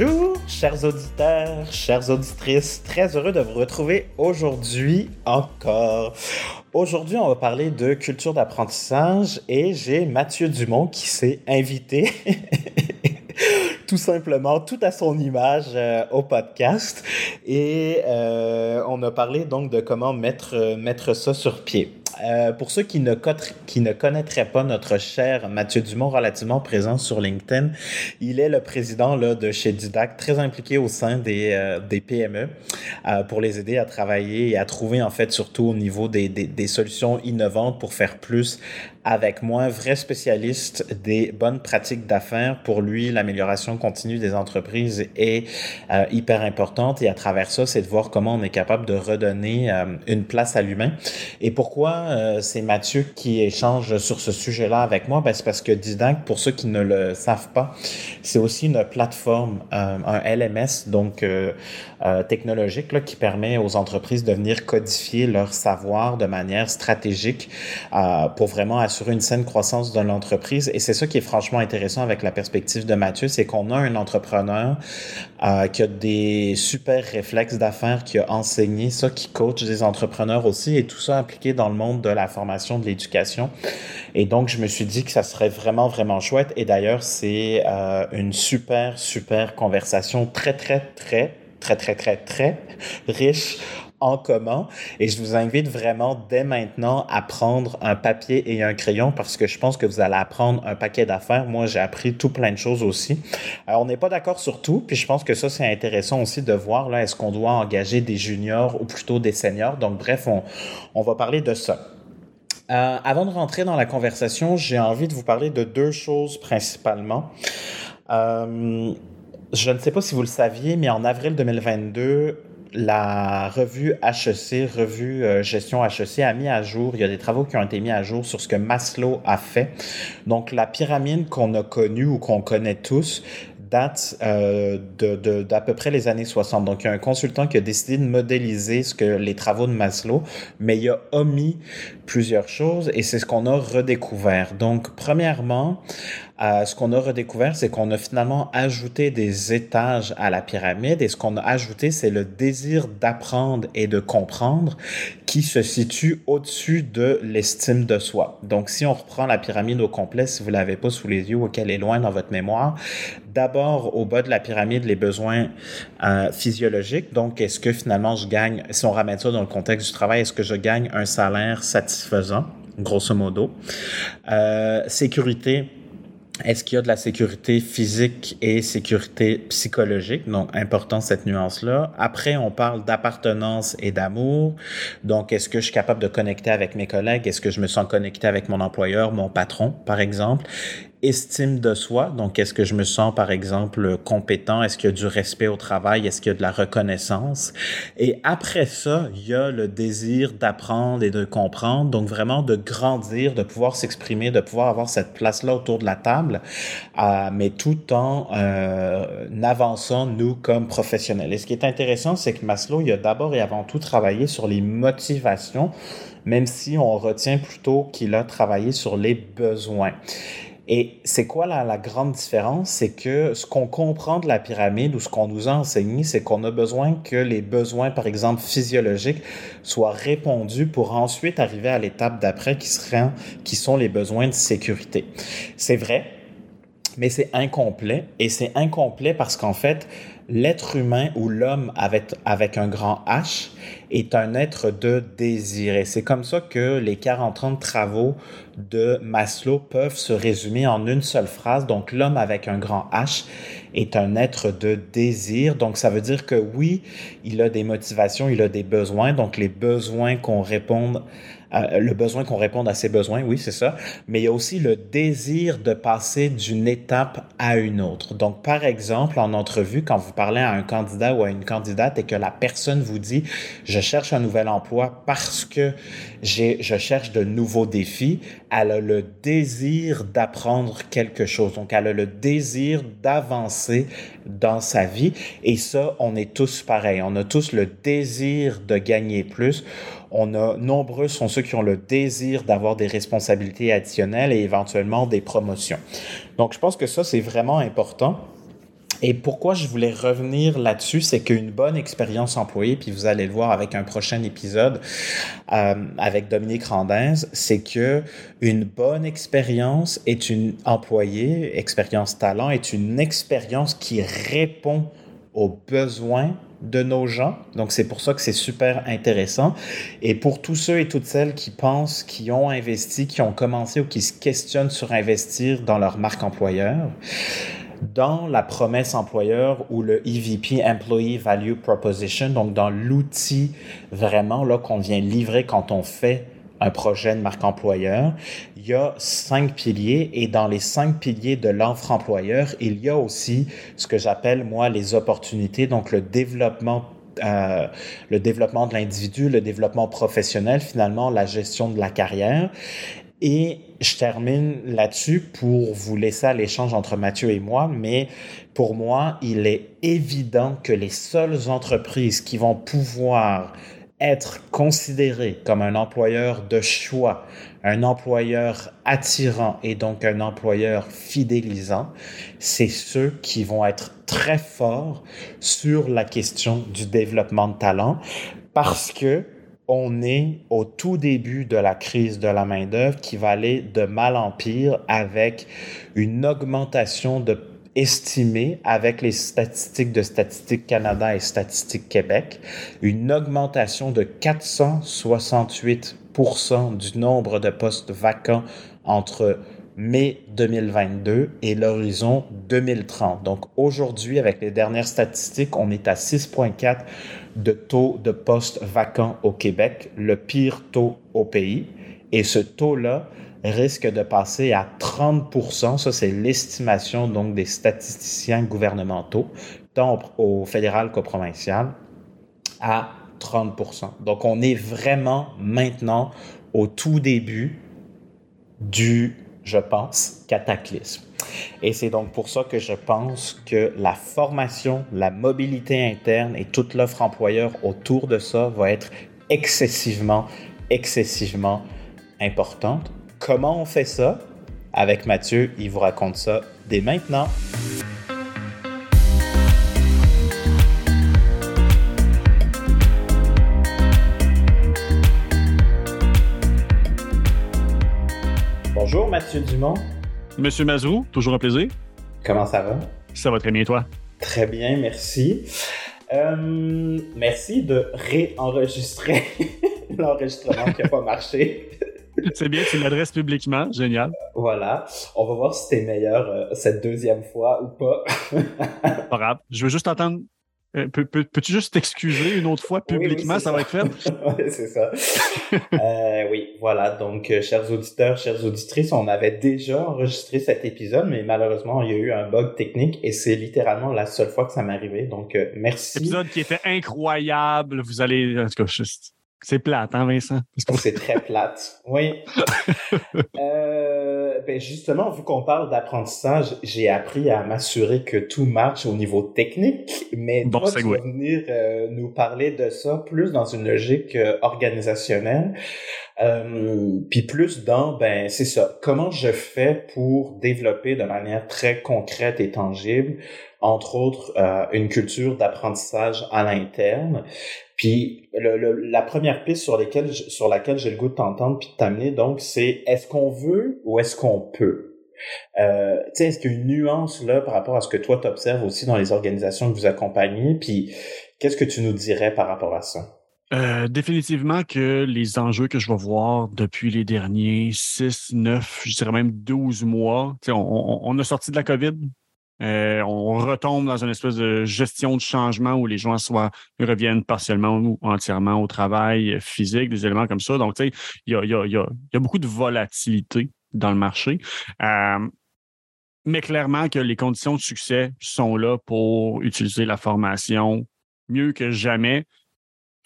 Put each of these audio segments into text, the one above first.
Bonjour, chers auditeurs, chères auditrices, très heureux de vous retrouver aujourd'hui encore. Aujourd'hui, on va parler de culture d'apprentissage et j'ai Mathieu Dumont qui s'est invité tout simplement, tout à son image euh, au podcast. Et euh, on a parlé donc de comment mettre, mettre ça sur pied. Euh, pour ceux qui ne, connaîtraient pas notre cher Mathieu Dumont, relativement présent sur LinkedIn, il est le président là, de chez Didac, très impliqué au sein des, euh, PME euh, pour les aider à travailler et à trouver en fait surtout au niveau des solutions innovantes pour faire plus avec moi, vrai spécialiste des bonnes pratiques d'affaires. Pour lui, l'amélioration continue des entreprises est euh, hyper importante et à travers ça, c'est de voir comment on est capable de redonner euh, une place à l'humain. Et pourquoi euh, c'est Mathieu qui échange sur ce sujet-là avec moi? Ben, c'est parce que Didac, pour ceux qui ne le savent pas, c'est aussi une plateforme, un LMS, donc technologique, qui permet aux entreprises de venir codifier leur savoir de manière stratégique pour vraiment assurer sur une saine croissance de l'entreprise. Et c'est ça qui est franchement intéressant avec la perspective de Mathieu, c'est qu'on a un entrepreneur euh, qui a des super réflexes d'affaires, qui a enseigné ça, qui coach des entrepreneurs aussi, et tout ça appliqué dans le monde de la formation, de l'éducation. Et donc, je me suis dit que ça serait vraiment, vraiment chouette. Et d'ailleurs, c'est euh, une super, super conversation très, très, très, très, très, très, très riche en commun. Et je vous invite vraiment dès maintenant à prendre un papier et un crayon parce que je pense que vous allez apprendre un paquet d'affaires. Moi, j'ai appris tout plein de choses aussi. Alors, on n'est pas d'accord sur tout, puis je pense que ça, c'est intéressant aussi de voir, là, est-ce qu'on doit engager des juniors ou plutôt des seniors? Donc, bref, on, on va parler de ça. Euh, avant de rentrer dans la conversation, j'ai envie de vous parler de deux choses principalement. Euh, je ne sais pas si vous le saviez, mais en avril 2022, la revue HEC, revue euh, Gestion HEC, a mis à jour, il y a des travaux qui ont été mis à jour sur ce que Maslow a fait. Donc, la pyramide qu'on a connue ou qu'on connaît tous date euh, d'à peu près les années 60. Donc, il y a un consultant qui a décidé de modéliser ce que les travaux de Maslow, mais il a omis plusieurs choses et c'est ce qu'on a redécouvert. Donc, premièrement, euh, ce qu'on a redécouvert, c'est qu'on a finalement ajouté des étages à la pyramide et ce qu'on a ajouté, c'est le désir d'apprendre et de comprendre qui se situe au-dessus de l'estime de soi. Donc, si on reprend la pyramide au complet, si vous l'avez pas sous les yeux ou qu'elle est loin dans votre mémoire, d'abord au bas de la pyramide, les besoins euh, physiologiques. Donc, est-ce que finalement je gagne, si on ramène ça dans le contexte du travail, est-ce que je gagne un salaire satisfaisant, grosso modo? Euh, sécurité, est-ce qu'il y a de la sécurité physique et sécurité psychologique? Donc, important cette nuance-là. Après, on parle d'appartenance et d'amour. Donc, est-ce que je suis capable de connecter avec mes collègues? Est-ce que je me sens connecté avec mon employeur, mon patron, par exemple? Estime de soi? Donc, est-ce que je me sens, par exemple, compétent? Est-ce qu'il y a du respect au travail? Est-ce qu'il y a de la reconnaissance? Et après ça, il y a le désir d'apprendre et de comprendre. Donc, vraiment de grandir, de pouvoir s'exprimer, de pouvoir avoir cette place-là autour de la table, euh, mais tout en euh, avançant, nous, comme professionnels. Et ce qui est intéressant, c'est que Maslow, il a d'abord et avant tout travaillé sur les motivations, même si on retient plutôt qu'il a travaillé sur les besoins. Et c'est quoi la, la, grande différence? C'est que ce qu'on comprend de la pyramide ou ce qu'on nous a enseigné, c'est qu'on a besoin que les besoins, par exemple physiologiques, soient répondus pour ensuite arriver à l'étape d'après qui, seraient, qui sont les besoins de sécurité. C'est vrai, mais c'est incomplet. Et c'est incomplet parce qu'en fait, l'être humain ou l'homme avec, un grand H est un être de désir. Et c'est comme ça que les 40 ans de travaux de Maslow peuvent se résumer en une seule phrase. Donc, l'homme avec un grand H est un être de désir. Donc, ça veut dire que oui, il a des motivations, il a des besoins. Donc, les besoins qu'on réponde le besoin qu'on réponde à ses besoins, oui, c'est ça, mais il y a aussi le désir de passer d'une étape à une autre. Donc, par exemple, en entrevue, quand vous parlez à un candidat ou à une candidate et que la personne vous dit, je cherche un nouvel emploi parce que je cherche de nouveaux défis, elle a le désir d'apprendre quelque chose. Donc, elle a le désir d'avancer dans sa vie. Et ça, on est tous pareils. On a tous le désir de gagner plus. On a nombreux sont ceux qui ont le désir d'avoir des responsabilités additionnelles et éventuellement des promotions. Donc, je pense que ça, c'est vraiment important. Et pourquoi je voulais revenir là-dessus, c'est qu'une bonne expérience employée, puis vous allez le voir avec un prochain épisode euh, avec Dominique Randins, c'est que une bonne expérience est une employée, expérience talent est une expérience qui répond aux besoins de nos gens. Donc, c'est pour ça que c'est super intéressant. Et pour tous ceux et toutes celles qui pensent, qui ont investi, qui ont commencé ou qui se questionnent sur investir dans leur marque employeur, dans la promesse employeur ou le EVP Employee Value Proposition, donc dans l'outil vraiment là qu'on vient livrer quand on fait un projet de marque employeur, il y a cinq piliers et dans les cinq piliers de l'offre employeur, il y a aussi ce que j'appelle moi les opportunités, donc le développement euh, le développement de l'individu, le développement professionnel, finalement la gestion de la carrière. Et je termine là-dessus pour vous laisser à l'échange entre Mathieu et moi, mais pour moi, il est évident que les seules entreprises qui vont pouvoir être considéré comme un employeur de choix, un employeur attirant et donc un employeur fidélisant, c'est ceux qui vont être très forts sur la question du développement de talent parce que on est au tout début de la crise de la main-d'œuvre qui va aller de mal en pire avec une augmentation de estimé avec les statistiques de Statistique Canada et Statistique Québec une augmentation de 468% du nombre de postes vacants entre mai 2022 et l'horizon 2030. Donc aujourd'hui, avec les dernières statistiques, on est à 6,4 de taux de postes vacants au Québec, le pire taux au pays. Et ce taux-là, risque de passer à 30% Ça, c'est l'estimation donc des statisticiens gouvernementaux, tant au fédéral qu'au provincial, à 30% Donc, on est vraiment maintenant au tout début du, je pense, cataclysme. Et c'est donc pour ça que je pense que la formation, la mobilité interne et toute l'offre employeur autour de ça va être excessivement, excessivement importante. Comment on fait ça? Avec Mathieu, il vous raconte ça dès maintenant. Bonjour Mathieu Dumont. Monsieur Mazou, toujours un plaisir. Comment ça va? Ça va très bien, toi? Très bien, merci. Euh, merci de réenregistrer l'enregistrement qui n'a pas marché. C'est bien, tu m'adresses publiquement. Génial. Voilà. On va voir si t'es meilleur euh, cette deuxième fois ou pas. pas grave. Je veux juste entendre. Euh, peux-tu juste t'excuser une autre fois publiquement, ça, va être fait? oui, c'est ça. Euh, oui, voilà. Donc, chers auditeurs, chères auditrices, on avait déjà enregistré cet épisode, mais malheureusement, il y a eu un bug technique et c'est littéralement la seule fois que ça m'est arrivé. Donc, merci. Épisode qui était incroyable. Vous allez, en tout cas, juste c'est plate, hein, Vincent? C'est très plate, oui. euh, ben justement, vu qu'on parle d'apprentissage, j'ai appris à m'assurer que tout marche au niveau technique, mais bon, toi, tu vas venir euh, nous parler de ça plus dans une logique euh, organisationnelle, euh, puis plus dans, ben c'est ça, comment je fais pour développer de manière très concrète et tangible entre autres euh, une culture d'apprentissage à l'interne. Puis la première piste sur, lesquelles, sur laquelle j'ai le goût de t'entendre puis de t'amener, donc, c'est est-ce qu'on veut ou est-ce qu'on peut? Euh, est-ce qu'il y a une nuance là par rapport à ce que toi t'observes aussi dans les organisations que vous accompagnez? Puis qu'est-ce que tu nous dirais par rapport à ça? Euh, définitivement que les enjeux que je vais voir depuis les derniers 6, 9, je dirais même 12 mois, on, on, a sorti de la COVID, euh, on retombe dans une espèce de gestion de changement où les gens reviennent partiellement ou entièrement au travail physique, des éléments comme ça. Donc, tu sais, il y a, beaucoup de volatilité dans le marché. Euh, mais clairement que les conditions de succès sont là pour utiliser la formation mieux que jamais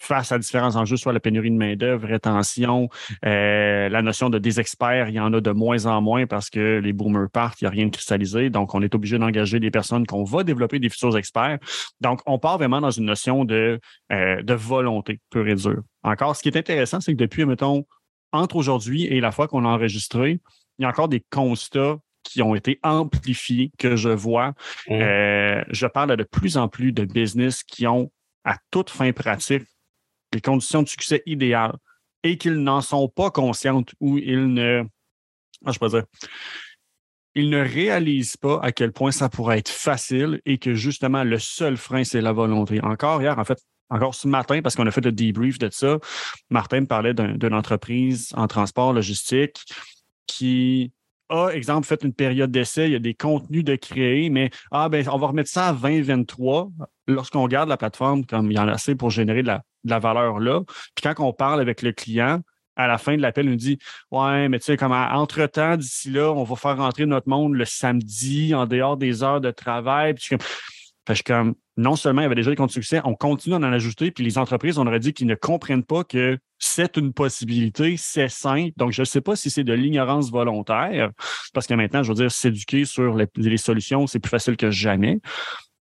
face à différents enjeux, soit la pénurie de main-d'œuvre, rétention, euh, la notion de des experts, il y en a de moins en moins parce que les boomers partent, il n'y a rien de cristallisé. Donc, on est obligé d'engager des personnes qu'on va développer des futurs experts. Donc, on part vraiment dans une notion de, euh, de volonté pure et dure. Encore, ce qui est intéressant, c'est que depuis, mettons, entre aujourd'hui et la fois qu'on a enregistré, il y a encore des constats qui ont été amplifiés, que je vois. Mmh. Euh, je parle de plus en plus de business qui ont, à toute fin pratique, les conditions de succès idéales et qu'ils n'en sont pas conscients ou ils ne. Ah, je peux dire. Ils ne réalisent pas à quel point ça pourrait être facile et que justement le seul frein, c'est la volonté. Encore hier, en fait, encore ce matin, parce qu'on a fait le debrief de ça, Martin me parlait d'une entreprise en transport logistique qui a, exemple, fait une période d'essai, il y a des contenus de créer, mais ah ben, on va remettre ça à 2023. Lorsqu'on regarde la plateforme, comme il y en a assez pour générer de la, la valeur là, puis quand on parle avec le client, à la fin de l'appel, il nous dit Ouais, mais tu sais, comme entre-temps, d'ici là, on va faire rentrer notre monde le samedi en dehors des heures de travail. Puis fait, suis comme non seulement il y avait déjà des comptes succès, on continue d'en ajouter, puis les entreprises, on aurait dit qu'ils ne comprennent pas que c'est une possibilité, c'est simple. Donc, je ne sais pas si c'est de l'ignorance volontaire, parce que maintenant, je veux dire, s'éduquer sur les, solutions, c'est plus facile que jamais.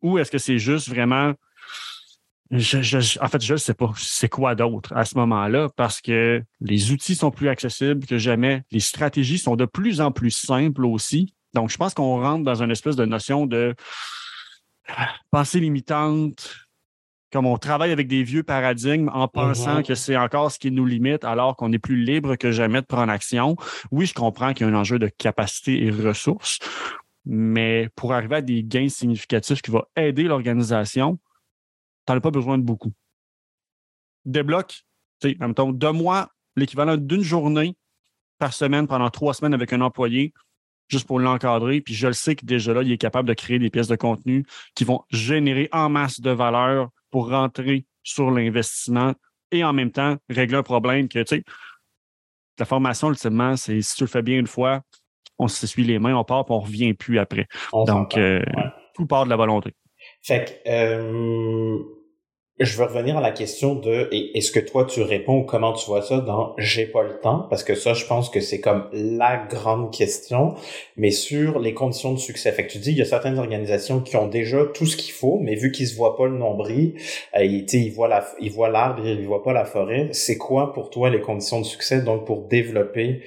Ou est-ce que c'est juste vraiment. en fait, je ne sais pas. C'est quoi d'autre à ce moment-là? Parce que les outils sont plus accessibles que jamais. Les stratégies sont de plus en plus simples aussi. Donc, je pense qu'on rentre dans une espèce de notion de pensée limitante, comme on travaille avec des vieux paradigmes en pensant mm-hmm. que c'est encore ce qui nous limite alors qu'on est plus libre que jamais de prendre action. Oui, je comprends qu'il y a un enjeu de capacité et ressources, mais pour arriver à des gains significatifs qui vont aider l'organisation, tu n'en as pas besoin de beaucoup. Débloque, tu sais, en deux mois, l'équivalent d'une journée par semaine pendant trois semaines avec un employé, juste pour l'encadrer. Puis je le sais que déjà là, il est capable de créer des pièces de contenu qui vont générer en masse de valeur pour rentrer sur l'investissement et en même temps régler un problème que, tu sais, la formation, ultimement, c'est si tu le fais bien une fois, on s'essuie les mains, on part, puis on revient plus après. Donc, euh, tout part de la volonté. Fait que, euh, je veux revenir à la question de est-ce que toi tu réponds ou comment tu vois ça dans j'ai pas le temps? Parce que ça je pense que c'est comme la grande question mais sur les conditions de succès. Fait que tu dis il y a certaines organisations qui ont déjà tout ce qu'il faut mais vu qu'ils se voient pas le nombril euh, ils, ils voient la ils voient l'arbre ils voient pas la forêt c'est quoi pour toi les conditions de succès donc pour développer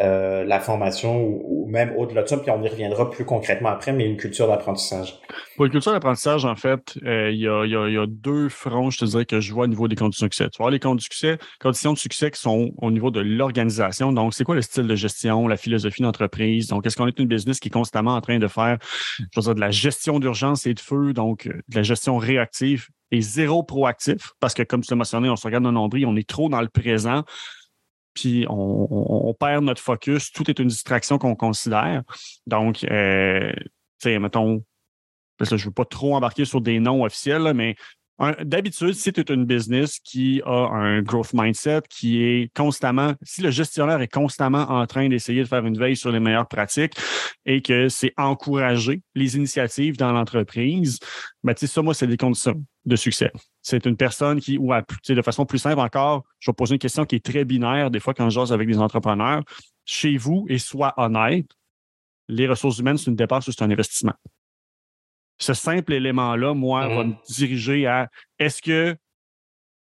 euh, la formation ou, même au-delà de ça, puis on y reviendra plus concrètement après, mais une culture d'apprentissage. Pour une culture d'apprentissage, en fait, euh, il y, a, deux fronts, je te dirais, que je vois au niveau des conditions de succès. Tu vois, les conditions de succès, conditions de succès qui sont au niveau de l'organisation. Donc, c'est quoi le style de gestion, la philosophie d'entreprise? Donc, est-ce qu'on est une business qui est constamment en train de faire, je dire, de la gestion d'urgence et de feu, donc euh, de la gestion réactive et zéro proactif? Parce que, comme tu l'as mentionné, on se regarde dans on est trop dans le présent puis on, perd notre focus. Tout est une distraction qu'on considère. Donc, euh, tu sais, mettons, parce que je ne veux pas trop embarquer sur des noms officiels, mais D'habitude, si tu es une business qui a un growth mindset, qui est constamment, si le gestionnaire est constamment en train d'essayer de faire une veille sur les meilleures pratiques et que c'est encourager les initiatives dans l'entreprise, ben, ça, moi, c'est des conditions de succès. C'est une personne qui, ou de façon plus simple encore, je vais poser une question qui est très binaire des fois quand je jase avec des entrepreneurs. Chez vous, et soit honnête, les ressources humaines, c'est une dépense ou c'est un investissement? ce simple élément-là, moi, va mmh me diriger à est-ce que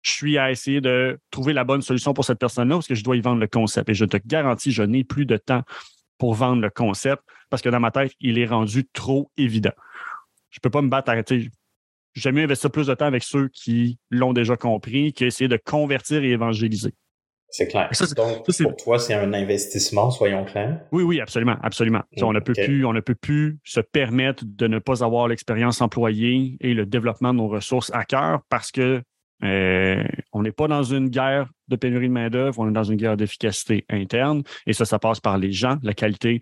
je suis à essayer de trouver la bonne solution pour cette personne-là ou est-ce que je dois y vendre le concept? Et je te garantis, je n'ai plus de temps pour vendre le concept parce que dans ma tête, il est rendu trop évident. Je ne peux pas me battre à. J'aime mieux investir plus de temps avec ceux qui l'ont déjà compris qu'essayer de convertir et évangéliser. C'est clair. Donc, pour toi, c'est un investissement, soyons clairs. Oui, oui, absolument, absolument. on, ne peut plus, on ne peut plus se permettre de ne pas avoir l'expérience employée et le développement de nos ressources à cœur parce que euh, on n'est pas dans une guerre de pénurie de main-d'œuvre, on est dans une guerre d'efficacité interne. Et ça, ça passe par les gens, la qualité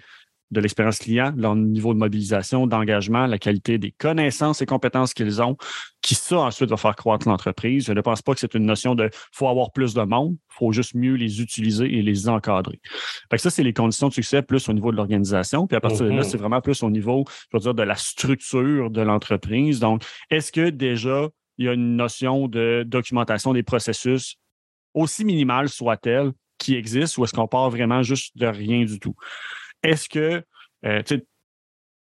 de l'expérience client, leur niveau de mobilisation, d'engagement, la qualité des connaissances et compétences qu'ils ont, qui ça ensuite va faire croître l'entreprise. Je ne pense pas que c'est une notion de faut avoir plus de monde, il faut juste mieux les utiliser et les encadrer. Fait ça, c'est les conditions de succès plus au niveau de l'organisation. Puis à partir de là, mm-hmm. c'est vraiment plus au niveau, je veux dire, de la structure de l'entreprise. Donc, est-ce que déjà il y a une notion de documentation des processus, aussi minimale soit-elle, qui existe, ou est-ce qu'on part vraiment juste de rien du tout? Est-ce que, euh,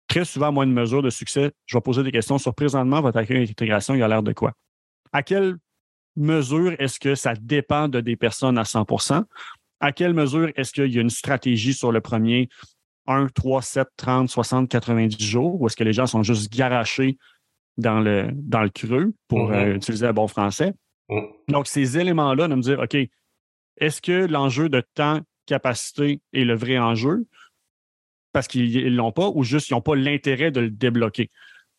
très souvent, moi, une mesure de succès, je vais poser des questions sur présentement, votre accueil d'intégration, il a l'air de quoi? À quelle mesure est-ce que ça dépend de des personnes à 100% À quelle mesure est-ce qu'il y a une stratégie sur le premier 1, 3, 7, 30, 60, 90 jours, où est-ce que les gens sont juste garachés dans le, dans le creux, pour mm-hmm. euh, utiliser un bon français? Mm. Donc, ces éléments-là, de me dire, OK, est-ce que l'enjeu de temps, capacité est le vrai enjeu? Parce qu'ils ne l'ont pas ou juste ils n'ont pas l'intérêt de le débloquer?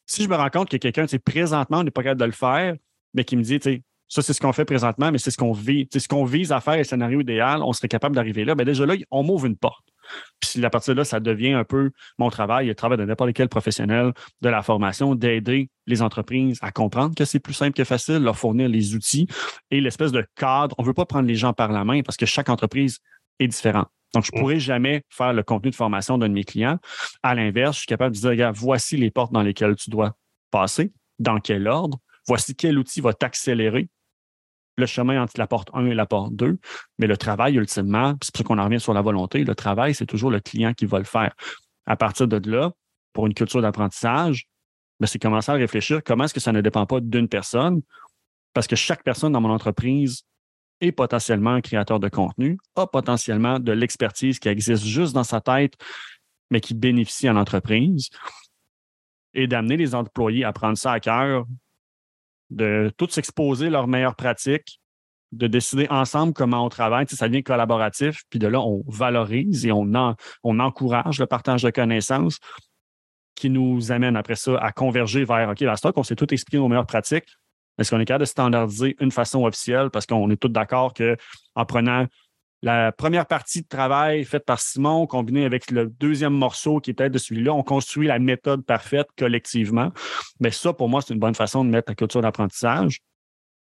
Si je me rends compte que quelqu'un, présentement, on n'est pas capable de le faire, mais qui me dit, ça, c'est ce qu'on fait présentement, mais c'est ce qu'on vise. C'est ce qu'on vise à faire, le scénario idéal, on serait capable d'arriver là. Mais ben, déjà là, on m'ouvre une porte. Puis à partir de là, ça devient un peu mon travail, le travail de n'importe quel professionnel de la formation, d'aider les entreprises à comprendre que c'est plus simple que facile, leur fournir les outils et l'espèce de cadre. On ne veut pas prendre les gens par la main parce que chaque entreprise est différente. Donc, je ne pourrais jamais faire le contenu de formation d'un de mes clients. À l'inverse, je suis capable de dire, regarde, voici les portes dans lesquelles tu dois passer, dans quel ordre, voici quel outil va t'accélérer le chemin entre la porte 1 et la porte 2. Mais le travail, ultimement, c'est pour ça qu'on en revient sur la volonté, le travail, c'est toujours le client qui va le faire. À partir de là, pour une culture d'apprentissage, ben, c'est commencer à réfléchir comment est-ce que ça ne dépend pas d'une personne, parce que chaque personne dans mon entreprise est potentiellement un créateur de contenu, a potentiellement de l'expertise qui existe juste dans sa tête, mais qui bénéficie à l'entreprise, et d'amener les employés à prendre ça à cœur, de tous s'exposer leurs meilleures pratiques, de décider ensemble comment on travaille. ça devient collaboratif, puis de là, on valorise et on, on encourage le partage de connaissances qui nous amène après ça à converger vers OK, la stock, on s'est tout expliqué nos meilleures pratiques. Est-ce qu'on est capable de standardiser une façon officielle? Parce qu'on est tous d'accord qu'en prenant la première partie de travail faite par Simon, combinée avec le deuxième morceau qui était de celui-là, on construit la méthode parfaite collectivement. Mais ça, pour moi, c'est une bonne façon de mettre la culture d'apprentissage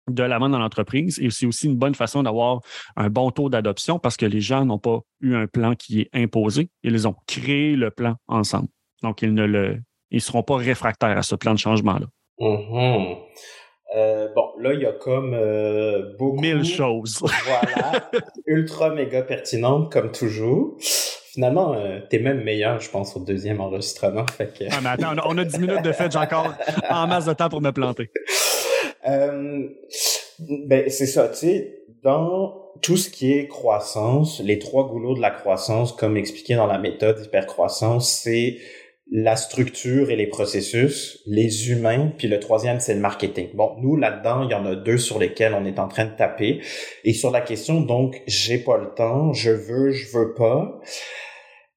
de l'avant dans l'entreprise et c'est aussi une bonne façon d'avoir un bon taux d'adoption parce que les gens n'ont pas eu un plan qui est imposé, ils ont créé le plan ensemble. Donc, ils ne le, ils seront pas réfractaires à ce plan de changement-là. Mm-hmm. Euh, bon, là, il y a comme euh, beaucoup... Mille choses. voilà. Ultra méga pertinentes, comme toujours. Finalement, euh, t'es même meilleur, je pense, au deuxième enregistrement. Fait que... ah, mais attends, on a, 10 minutes de fait, j'ai encore en masse de temps pour me planter. Euh, ben, c'est ça, tu sais, dans tout ce qui est croissance, les trois goulots de la croissance, comme expliqué dans la méthode hypercroissance, c'est la structure et les processus, les humains, puis le troisième, c'est le marketing. Bon, nous, là-dedans, il y en a deux sur lesquels on est en train de taper. Et sur la question, donc, j'ai pas le temps, je veux, je veux pas.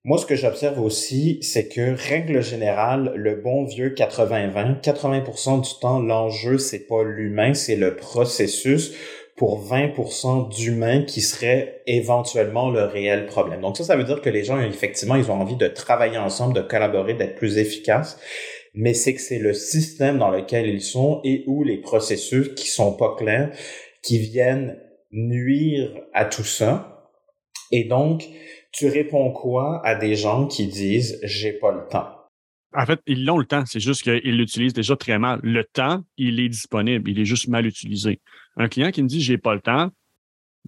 Moi, ce que j'observe aussi, c'est que, règle générale, le bon vieux 80-20, 80%, du temps, l'enjeu, c'est pas l'humain, c'est le processus pour 20% d'humains qui seraient éventuellement le réel problème. Donc ça, ça veut dire que les gens, effectivement, ils ont envie de travailler ensemble, de collaborer, d'être plus efficaces, mais c'est que c'est le système dans lequel ils sont et où les processus qui sont pas clairs, qui viennent nuire à tout ça. Et donc, tu réponds quoi à des gens qui disent j'ai pas le temps? En fait, ils l'ont le temps, c'est juste qu'ils l'utilisent déjà très mal. Le temps, il est disponible, il est juste mal utilisé. Un client qui me dit j'ai pas le temps,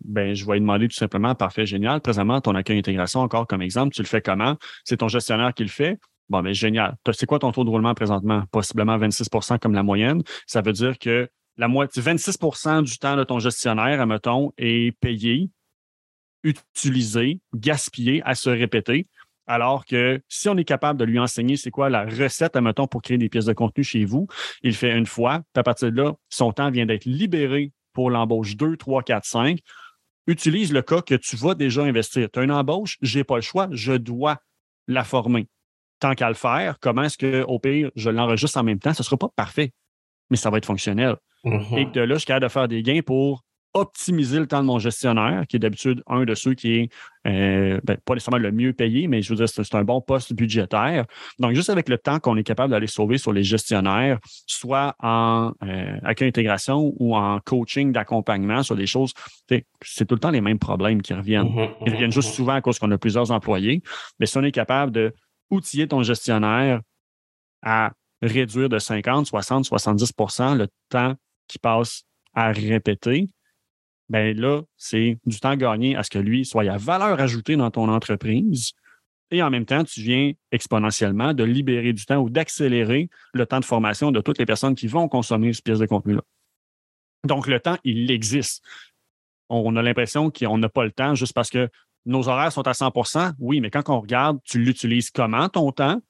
ben, je vais lui demander tout simplement, parfait, génial. Présentement, ton accueil intégration, encore comme exemple, tu le fais comment? C'est ton gestionnaire qui le fait. Bon, ben, génial. C'est quoi ton taux de roulement présentement? Possiblement 26% comme la moyenne. Ça veut dire que la moitié, 26% du temps de ton gestionnaire, admettons, est payé, utilisé, gaspillé à se répéter. Alors que si on est capable de lui enseigner c'est quoi la recette, admettons, pour créer des pièces de contenu chez vous, il fait une fois, à partir de là, son temps vient d'être libéré pour l'embauche 2, 3, 4, 5. Utilise le cas que tu vas déjà investir. Tu as une embauche, je n'ai pas le choix, je dois la former. Tant qu'à le faire, comment est-ce que, au pire, je l'enregistre en même temps? Ce ne sera pas parfait, mais ça va être fonctionnel. Mm-hmm. Et de là, je suis capable de faire des gains pour optimiser le temps de mon gestionnaire, qui est d'habitude un de ceux qui est euh, ben, pas nécessairement le mieux payé, mais je veux dire, c'est un bon poste budgétaire. Donc, juste avec le temps qu'on est capable d'aller sauver sur les gestionnaires, soit en euh, accueil intégration ou en coaching d'accompagnement sur des choses, c'est tout le temps les mêmes problèmes qui reviennent. Mmh Ils reviennent juste mmh souvent à cause qu'on a plusieurs employés. Mais si on est capable de outiller ton gestionnaire à réduire de 50, 60, 70% le temps qui passe à répéter, ben là, c'est du temps gagné à ce que lui soit à valeur ajoutée dans ton entreprise. Et en même temps, tu viens exponentiellement de libérer du temps ou d'accélérer le temps de formation de toutes les personnes qui vont consommer cette pièce de contenu-là. Donc, le temps, il existe. On a l'impression qu'on n'a pas le temps juste parce que nos horaires sont à 100% Oui, mais quand on regarde, tu l'utilises comment ton temps?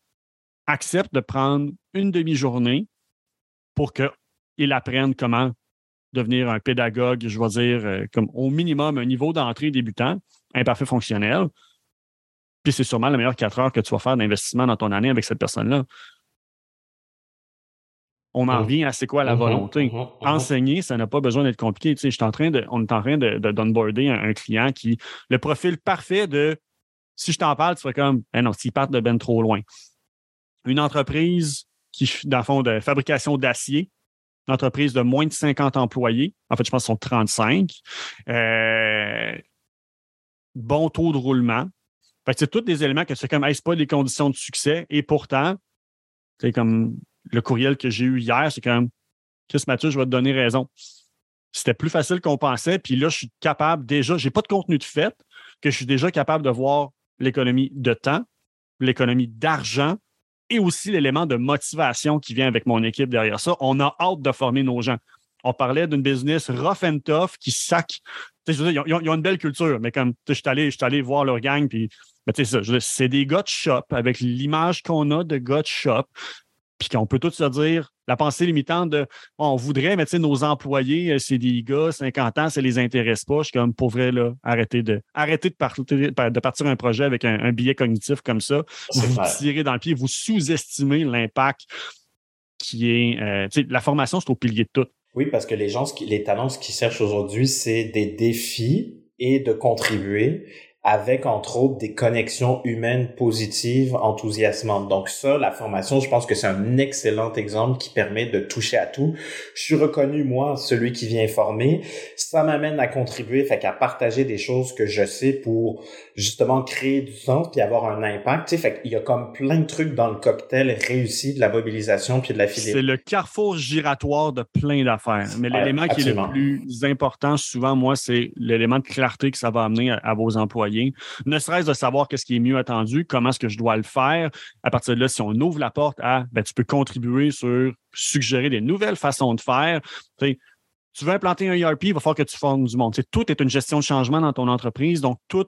Accepte de prendre une demi-journée pour qu'il apprenne comment devenir un pédagogue, je vais dire, euh, comme au minimum un niveau d'entrée débutant, imparfait fonctionnel. Puis c'est sûrement la meilleure quatre heures que tu vas faire d'investissement dans ton année avec cette personne-là. On en revient à c'est quoi la volonté. Enseigner, ça n'a pas besoin d'être compliqué. Tu sais, je en train de, on est en train de, d'onboarder un, client qui, le profil parfait de si je t'en parle, tu serais comme, eh non, s'ils partent de ben trop loin. Une entreprise qui, dans le fond, de fabrication d'acier, une entreprise de moins de 50 employés. En fait, je pense qu'ils sont 35. Euh, bon taux de roulement. C'est tous des éléments que c'est comme, hey, pas des conditions de succès. Et pourtant, c'est comme le courriel que j'ai eu hier, c'est comme, Chris Mathieu, je vais te donner raison. C'était plus facile qu'on pensait. Puis là, je suis capable déjà, j'ai pas de contenu de fait, que je suis déjà capable de voir l'économie de temps, l'économie d'argent, et aussi l'élément de motivation qui vient avec mon équipe derrière ça. On a hâte de former nos gens. On parlait d'une business rough and tough qui sac. ils, ont, une belle culture, mais comme je suis allé, allé, voir leur gang, puis c'est des gars de shop avec l'image qu'on a de gars de shop puis qu'on peut tous se dire la pensée limitante de on voudrait, mais tu sais, nos employés, euh, c'est des gars, 50 ans, ça les intéresse pas. Je suis comme pour vrai, là, arrêtez de, arrêtez de, partir, de partir un projet avec un, billet cognitif comme ça. Vous tirez dans le pied, vous sous-estimez l'impact qui est. Euh, tu sais, la formation, c'est au pilier de tout. Oui, parce que les gens, les talents, ce qu'ils cherchent aujourd'hui, c'est des défis et de contribuer avec entre autres des connexions humaines positives, enthousiasmantes. Donc ça, la formation, je pense que c'est un excellent exemple qui permet de toucher à tout. Je suis reconnu, moi, celui qui vient former. Ça m'amène à contribuer, fait qu'à partager des choses que je sais pour justement créer du sens puis avoir un impact. Tu sais, fait qu'il y a comme plein de trucs dans le cocktail réussi de la mobilisation puis de la fidélité. C'est le carrefour giratoire de plein d'affaires. Mais l'élément qui est le plus important, souvent, moi, c'est l'élément de clarté que ça va amener à vos employés ne serait-ce de savoir qu'est-ce qui est mieux attendu, comment est-ce que je dois le faire. À partir de là, si on ouvre la porte à, ben, tu peux contribuer sur suggérer des nouvelles façons de faire. Tu veux implanter un ERP, il va falloir que tu formes du monde. tout est une gestion de changement dans ton entreprise, donc tout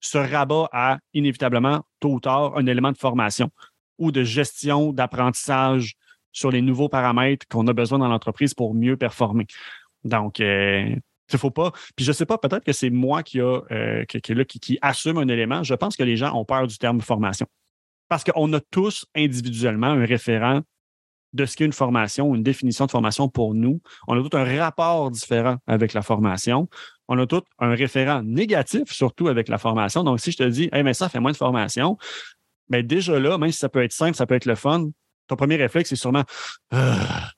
se rabat à inévitablement, tôt ou tard, un élément de formation ou de gestion, d'apprentissage sur les nouveaux paramètres qu'on a besoin dans l'entreprise pour mieux performer. Donc, euh, il faut pas. Puis je sais pas, peut-être que c'est moi qui, a, euh, qui, assume un élément. Je pense que les gens ont peur du terme formation. Parce qu'on a tous individuellement un référent de ce qu'est une formation, une définition de formation pour nous. On a tout un rapport différent avec la formation. On a tout un référent négatif, surtout avec la formation. Donc, si je te dis, hey, mais ça, fait moins de formation, mais déjà là, même si ça peut être simple, ça peut être le fun, ton premier réflexe, c'est sûrement ah,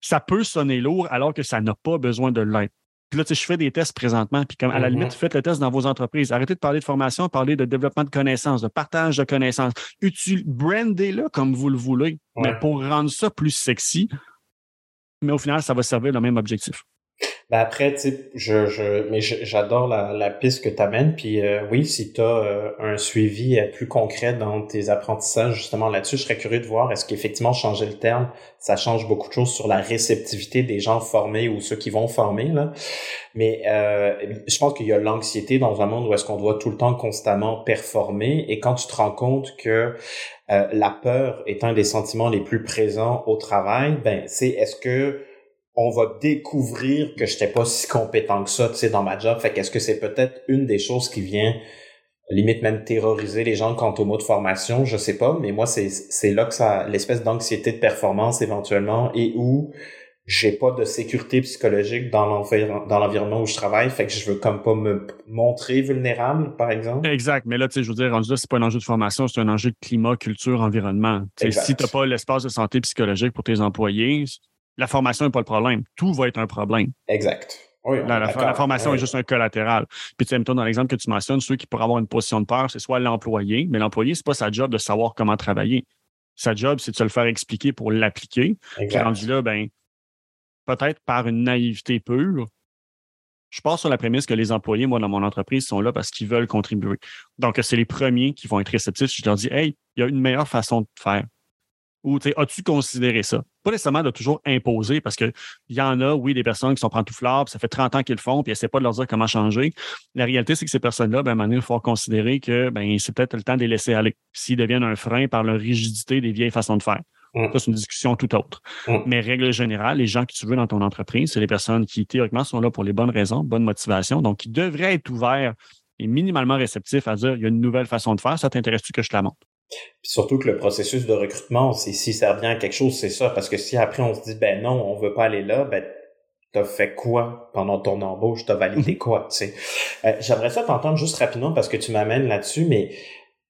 ça peut sonner lourd alors que ça n'a pas besoin de l'être. Puis là, tu sais, je fais des tests présentement, puis comme à la mm-hmm. limite, faites le test dans vos entreprises. Arrêtez de parler de formation, parlez de développement de connaissances, de partage de connaissances. brandez-le comme vous le voulez, mais pour rendre ça plus sexy. Mais au final, ça va servir le même objectif. Ben après, tu sais, je, je, mais j'adore la, la piste que tu amènes. Puis euh, oui, si tu as euh, un suivi euh, plus concret dans tes apprentissages justement là-dessus, je serais curieux de voir est-ce qu'effectivement changer le terme, ça change beaucoup de choses sur la réceptivité des gens formés ou ceux qui vont former. Là. Mais je pense qu'il y a l'anxiété dans un monde où est-ce qu'on doit tout le temps constamment performer. Et quand tu te rends compte que la peur est un des sentiments les plus présents au travail, ben c'est est-ce que on va découvrir que je n'étais pas si compétent que ça, tu sais, dans ma job. Fait qu'est-ce que c'est peut-être une des choses qui vient limite même terroriser les gens quant au mot de formation, je sais pas, mais moi c'est c'est là que ça l'espèce d'anxiété de performance éventuellement et où j'ai pas de sécurité psychologique dans l'environnement où je travaille, fait que je veux comme pas me montrer vulnérable, par exemple. Exact, mais là, tu sais, je veux dire, rendu là, c'est pas un enjeu de formation, c'est un enjeu de climat, culture, environnement. si tu n'as pas l'espace de santé psychologique pour tes employés, la formation n'est pas le problème. Tout va être un problème. Exact. la, formation est juste un collatéral. Puis tu sais, dans l'exemple que tu mentionnes, ceux qui pourraient avoir une position de peur, c'est soit l'employé, mais l'employé, c'est pas sa job de savoir comment travailler. Sa job, c'est de se le faire expliquer pour l'appliquer. Puis rendu là, ben, peut-être par une naïveté pure, je pars sur la prémisse que les employés, moi, dans mon entreprise, sont là parce qu'ils veulent contribuer. Donc, c'est les premiers qui vont être réceptifs. Je leur dis, hey, il y a une meilleure façon de faire. Ou, as-tu considéré ça? Pas nécessairement de toujours imposer parce qu'il y en a, oui, des personnes qui sont pantouflards, ça fait 30 ans qu'ils le font, puis essaient pas de leur dire comment changer. La réalité, c'est que ces personnes-là, ben, à un moment donné, il faut considérer que ben, c'est peut-être le temps de les laisser aller s'ils deviennent un frein par leur rigidité des vieilles façons de faire. Mm. Ça, c'est une discussion tout autre. Mm. Mais règle générale, les gens que tu veux dans ton entreprise, c'est les personnes qui, théoriquement, sont là pour les bonnes raisons, bonnes motivations, donc qui devraient être ouverts et minimalement réceptifs à dire il y a une nouvelle façon de faire, ça t'intéresse-tu que je te la montre? Puis surtout que le processus de recrutement, c'est si ça revient à quelque chose, c'est ça. Parce que si après on se dit ben non, on veut pas aller là, ben t'as fait quoi pendant ton embauche, t'as validé quoi, tu sais? Euh, j'aimerais ça t'entendre juste rapidement parce que tu m'amènes là-dessus, mais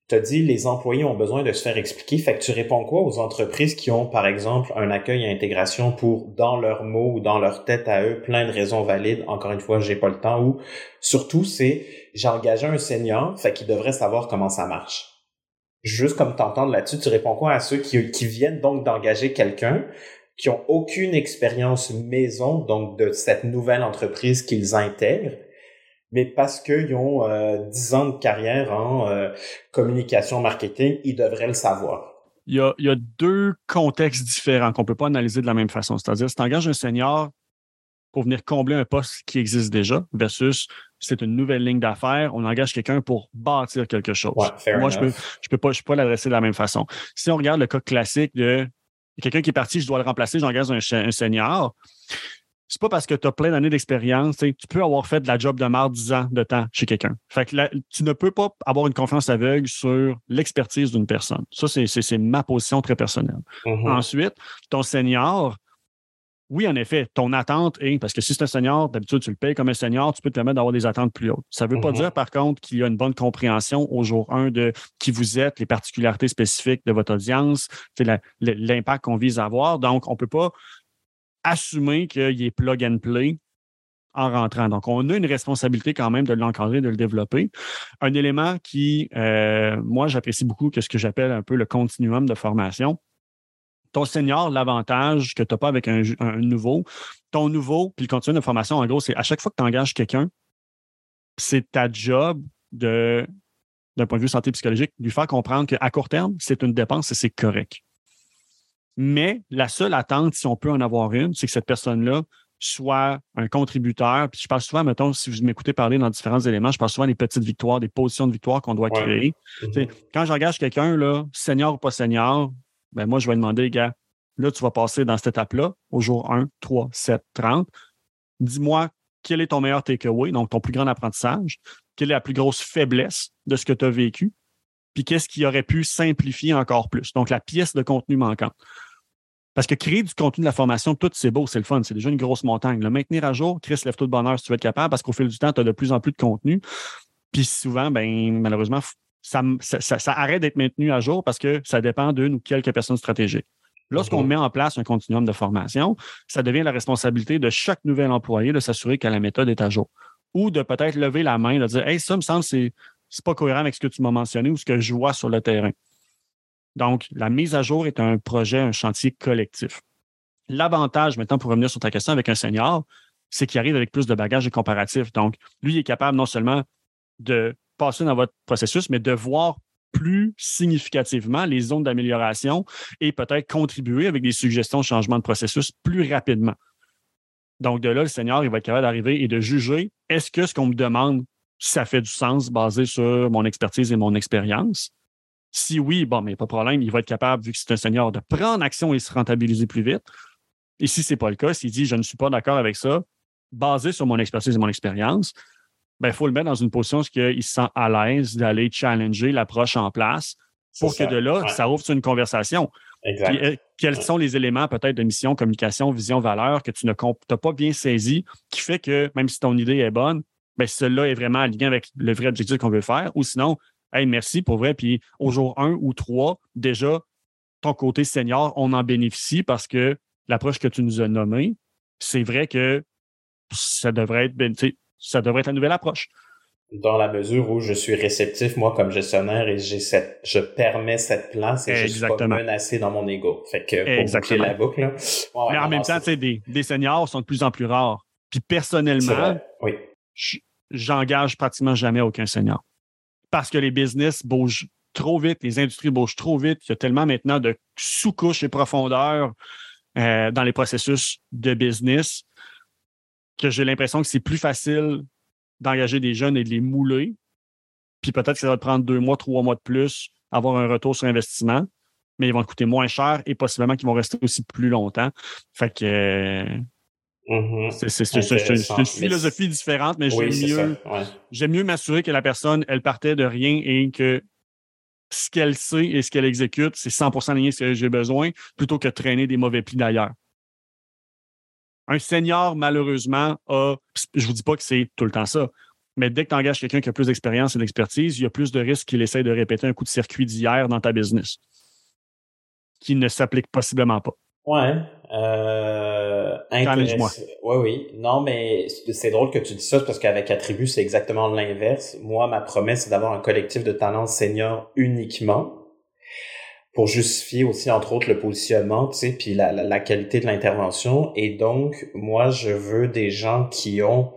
tu as dit les employés ont besoin de se faire expliquer. Fait que tu réponds quoi aux entreprises qui ont, par exemple, un accueil à intégration pour, dans leurs mots ou dans leur tête à eux, plein de raisons valides? Encore une fois, j'ai pas le temps. Ou surtout, c'est j'ai engagé un senior, fait qu'il devrait savoir comment ça marche. Juste comme t'entendre là-dessus, tu réponds quoi à ceux qui, viennent donc d'engager quelqu'un qui ont aucune expérience maison, donc de cette nouvelle entreprise qu'ils intègrent, mais parce qu'ils ont euh, 10 ans de carrière en euh, communication marketing, ils devraient le savoir. Il y, a, il y a deux contextes différents qu'on ne peut pas analyser de la même façon. C'est-à-dire, si tu engages un senior pour venir combler un poste qui existe déjà versus c'est une nouvelle ligne d'affaires, on engage quelqu'un pour bâtir quelque chose. Moi, je peux, je peux pas, je peux pas l'adresser de la même façon. Si on regarde le cas classique de quelqu'un qui est parti, je dois le remplacer, j'engage un, un senior c'est pas parce que tu as plein d'années d'expérience, tu peux avoir fait de la job de marre 10 ans de temps chez quelqu'un. Fait que tu ne peux pas avoir une confiance aveugle sur l'expertise d'une personne. Ça, c'est ma position très personnelle. Mm-hmm. Ensuite, ton senior, oui, en effet, ton attente est, parce que si c'est un senior, d'habitude, tu le payes comme un senior, tu peux te permettre d'avoir des attentes plus hautes. Ça ne veut pas mm-hmm. dire, par contre, qu'il y a une bonne compréhension au jour 1 de qui vous êtes, les particularités spécifiques de votre audience, l'impact qu'on vise à avoir. Donc, on ne peut pas assumer qu'il est plug and play en rentrant. Donc, on a une responsabilité quand même de l'encadrer, de le développer. Un élément qui, euh, moi, j'apprécie beaucoup, que ce que j'appelle un peu le continuum de formation. Ton senior, l'avantage que tu n'as pas avec un, nouveau, ton nouveau, puis le continuum de formation, en gros, c'est à chaque fois que tu engages quelqu'un, c'est ta job de, d'un point de vue santé psychologique, lui faire comprendre qu'à court terme, c'est une dépense et c'est correct. Mais la seule attente, si on peut en avoir une, c'est que cette personne-là soit un contributeur. Puis je parle souvent, mettons, si vous m'écoutez parler dans différents éléments, je parle souvent des petites victoires, des positions de victoire qu'on doit créer. Mm-hmm. Quand j'engage quelqu'un, là, senior ou pas senior, ben moi, je vais demander, gars, là, tu vas passer dans cette étape-là, au jour 1, 3, 7, 30. Dis-moi quel est ton meilleur takeaway, donc ton plus grand apprentissage, quelle est la plus grosse faiblesse de ce que tu as vécu, puis qu'est-ce qui aurait pu simplifier encore plus? Donc, la pièce de contenu manquante. Parce que créer du contenu de la formation, tout c'est beau, c'est le fun, c'est déjà une grosse montagne. Le maintenir à jour, Chris, lève tout de bonheur si tu veux être capable, parce qu'au fil du temps, tu as de plus en plus de contenu. Puis souvent, ben, malheureusement, ça, arrête d'être maintenu à jour parce que ça dépend d'une ou quelques personnes stratégiques. Lorsqu'on met en place un continuum de formation, ça devient la responsabilité de chaque nouvel employé de s'assurer que la méthode est à jour. Ou de peut-être lever la main, de dire Hey, ça me semble c'est c'est pas cohérent avec ce que tu m'as mentionné ou ce que je vois sur le terrain. Donc, la mise à jour est un projet, un chantier collectif. L'avantage, maintenant, pour revenir sur ta question avec un senior, c'est qu'il arrive avec plus de bagages et comparatifs. Donc, lui, il est capable non seulement de passer dans votre processus, mais de voir plus significativement les zones d'amélioration et peut-être contribuer avec des suggestions de changement de processus plus rapidement. Donc, de là, le senior, il va être capable d'arriver et de juger est-ce que ce qu'on me demande, ça fait du sens basé sur mon expertise et mon expérience? Si oui, bon, mais pas de problème, il va être capable, vu que c'est un senior, de prendre action et se rentabiliser plus vite. Et si ce n'est pas le cas, s'il dit je ne suis pas d'accord avec ça, basé sur mon expertise et mon expérience, il ben, faut le mettre dans une position où il se sent à l'aise d'aller challenger l'approche en place pour que de là, ça ouvre sur une conversation. Euh, quels sont les éléments peut-être de mission, communication, vision, valeur que tu n'as pas bien saisi qui fait que même si ton idée est bonne, ben, cela est vraiment aligné avec le vrai objectif qu'on veut faire? Ou sinon, Hey, merci pour vrai. Puis au jour 1 ou 3, déjà, ton côté senior, on en bénéficie parce que l'approche que tu nous as nommée, c'est vrai que ça devrait être ben, ça devrait être la nouvelle approche. Dans la mesure où je suis réceptif, moi, comme gestionnaire, et j'ai cette, je permets cette place et je suis pas menacé dans mon ego. Fait que, pour boucler la boucle, là. Mais en même temps, tu sais, des, des seniors sont de plus en plus rares. Puis personnellement, j'engage pratiquement jamais aucun senior parce que les business bougent trop vite, les industries bougent trop vite. Il y a tellement maintenant de sous-couches et profondeurs euh, dans les processus de business que j'ai l'impression que c'est plus facile d'engager des jeunes et de les mouler. Puis peut-être que ça va te prendre deux mois, trois mois de plus, avoir un retour sur investissement, mais ils vont coûter moins cher et possiblement qu'ils vont rester aussi plus longtemps. Fait que mm-hmm. c'est une philosophie différente, mais j'aime mieux, m'assurer que la personne, elle partait de rien et que ce qu'elle sait et ce qu'elle exécute, c'est 100% aligné ce que j'ai besoin, plutôt que traîner des mauvais plis d'ailleurs. Un senior, malheureusement, a, je vous dis pas que c'est tout le temps ça, mais dès que tu engages quelqu'un qui a plus d'expérience et d'expertise, il y a plus de risques qu'il essaie de répéter un coup de circuit d'hier dans ta business qui ne s'applique possiblement pas. Ouais. Euh, moi Oui, oui. Non, mais c'est drôle que tu dis ça parce qu'avec Attribut, c'est exactement l'inverse. Moi, ma promesse, c'est d'avoir un collectif de talents seniors uniquement pour justifier aussi, entre autres, le positionnement, tu sais, puis la, la, qualité de l'intervention. Et donc, moi, je veux des gens qui ont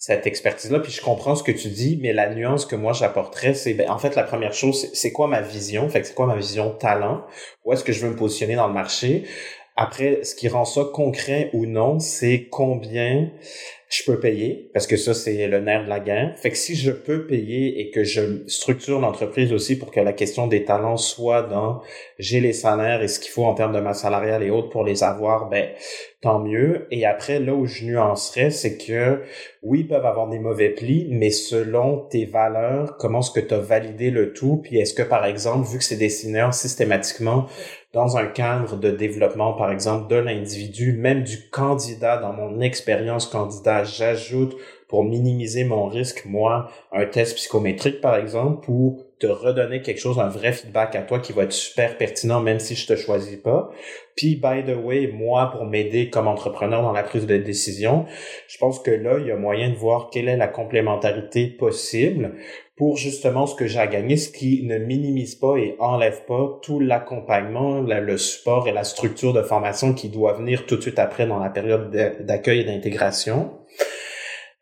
cette expertise-là. Puis je comprends ce que tu dis, mais la nuance que moi j'apporterais, c'est ben, en fait la première chose, c'est quoi ma vision? Fait que c'est quoi ma vision talent? Où est-ce que je veux me positionner dans le marché? Après, ce qui rend ça concret ou non, c'est combien je peux payer, parce que ça, c'est le nerf de la guerre. Fait que si je peux payer et que je structure l'entreprise aussi pour que la question des talents soit dans j'ai les salaires et ce qu'il faut en termes de masse salariale et autres pour les avoir, ben tant mieux. Et après, là où je nuancerais, c'est que oui, ils peuvent avoir des mauvais plis, mais selon tes valeurs, comment est-ce que tu as validé le tout, puis est-ce que, par exemple, vu que c'est des seniors, systématiquement, dans un cadre de développement, par exemple, de l'individu, même du candidat, dans mon expérience candidat, j'ajoute pour minimiser mon risque, moi, un test psychométrique, par exemple, pour te redonner quelque chose, un vrai feedback à toi qui va être super pertinent, même si je te choisis pas. Puis, by the way, moi, pour m'aider comme entrepreneur dans la prise de décision, je pense que là, il y a moyen de voir quelle est la complémentarité possible pour justement ce que j'ai à gagner, ce qui ne minimise pas et enlève pas tout l'accompagnement, le support et la structure de formation qui doit venir tout de suite après dans la période d'accueil et d'intégration.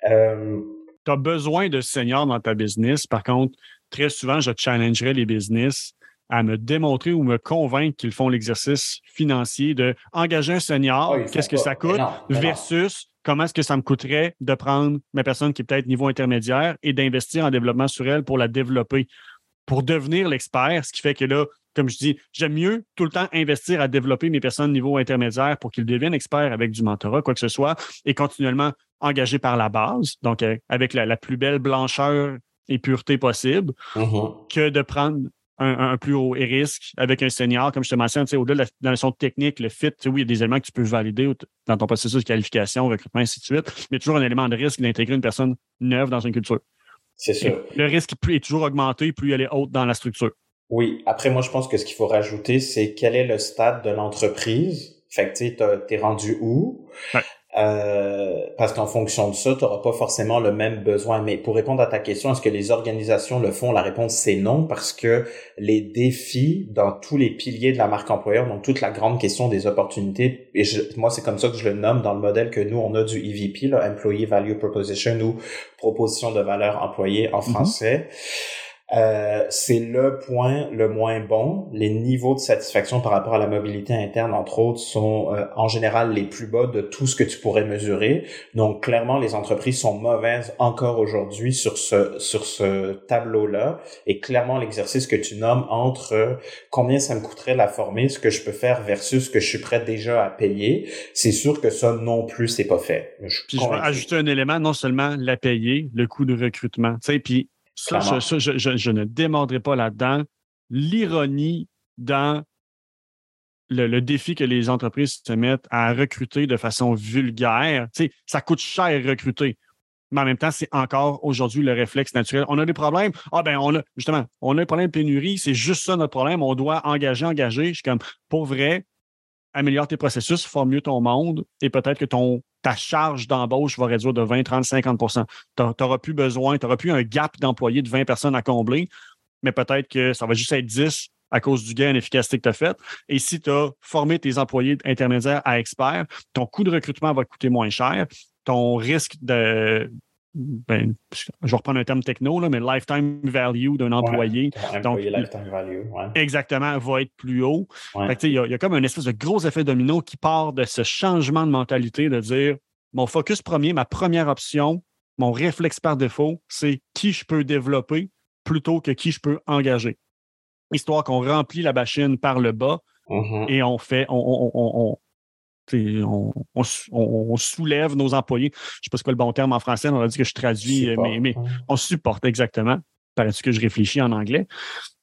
Euh, tu as besoin de seniors dans ta business. Par contre, très souvent, je challengerais les business à me démontrer ou me convaincre qu'ils font l'exercice financier de engager un senior, ah, qu'est-ce que ça coûte, versus comment est-ce que ça me coûterait de prendre ma personne qui est peut-être niveau intermédiaire et d'investir en développement sur elle pour la développer, pour devenir l'expert, ce qui fait que là, comme je dis, j'aime mieux tout le temps investir à développer mes personnes niveau intermédiaire pour qu'ils deviennent experts avec du mentorat, quoi que ce soit, et continuellement engagés par la base, donc euh, avec la, plus belle blancheur et pureté possible mm-hmm. que de prendre un, plus haut risque avec un senior, comme je te mentionne, au-delà de la notion technique, le fit, oui, il y a des éléments que tu peux valider dans ton processus de qualification, recrutement, ainsi de suite, mais toujours un élément de risque d'intégrer une personne neuve dans une culture. C'est sûr. le risque est toujours augmenté, plus elle est haute dans la structure. Oui. Après, moi, je pense que ce qu'il faut rajouter, c'est quel est le stade de l'entreprise? Fait que tu es rendu où? Euh, parce qu'en fonction de ça, tu n'auras pas forcément le même besoin. Mais pour répondre à ta question, est-ce que les organisations le font? La réponse, c'est non, parce que les défis dans tous les piliers de la marque employeur, donc toute la grande question des opportunités, et moi, c'est comme ça que je le nomme dans le modèle que nous, on a du EVP, là, Employee Value Proposition, ou proposition de valeur employée en mm-hmm. français. Euh, c'est le point le moins bon. Les niveaux de satisfaction par rapport à la mobilité interne, entre autres, sont euh, en général les plus bas de tout ce que tu pourrais mesurer. Donc, clairement, les entreprises sont mauvaises encore aujourd'hui sur ce sur ce tableau-là. Et clairement, l'exercice que tu nommes entre euh, combien ça me coûterait la former, ce que je peux faire versus ce que je suis prêt déjà à payer, c'est sûr que ça non plus c'est pas fait. Je, puis je vais ajouter un élément, non seulement la payer, le coût de recrutement. Tu sais, puis ça, je, ne démordrai pas là-dedans. L'ironie dans le, défi que les entreprises se mettent à recruter de façon vulgaire, ça coûte cher recruter. Mais en même temps, c'est encore aujourd'hui le réflexe naturel. On a des problèmes. Ah ben, on a justement, on a un problème de pénurie, c'est juste ça notre problème. On doit engager, engager. Je suis comme, pour vrai, améliore tes processus, forme mieux ton monde et peut-être que ton ta charge d'embauche va réduire de 20, 30, 50 Tu n'auras plus besoin, tu n'auras plus un gap d'employés de 20 personnes à combler, mais peut-être que ça va juste être 10 à cause du gain en efficacité que tu as fait. Et si tu as formé tes employés intermédiaires à experts, ton coût de recrutement va coûter moins cher, ton risque de, ben, je vais reprendre un terme techno, là, mais lifetime value d'un employé. donc, lifetime value, exactement, va être plus haut. Il y, a comme un espèce de gros effet domino qui part de ce changement de mentalité de dire mon focus premier, ma première option, mon réflexe par défaut, c'est qui je peux développer plutôt que qui je peux engager. Histoire qu'on remplit la machine par le bas mm-hmm. et on fait, on, on, soulève nos employés. Je ne sais pas ce que le bon terme en français, on a dit que je traduis, mais, mais, on supporte exactement. Paraît-tu que je réfléchis en anglais?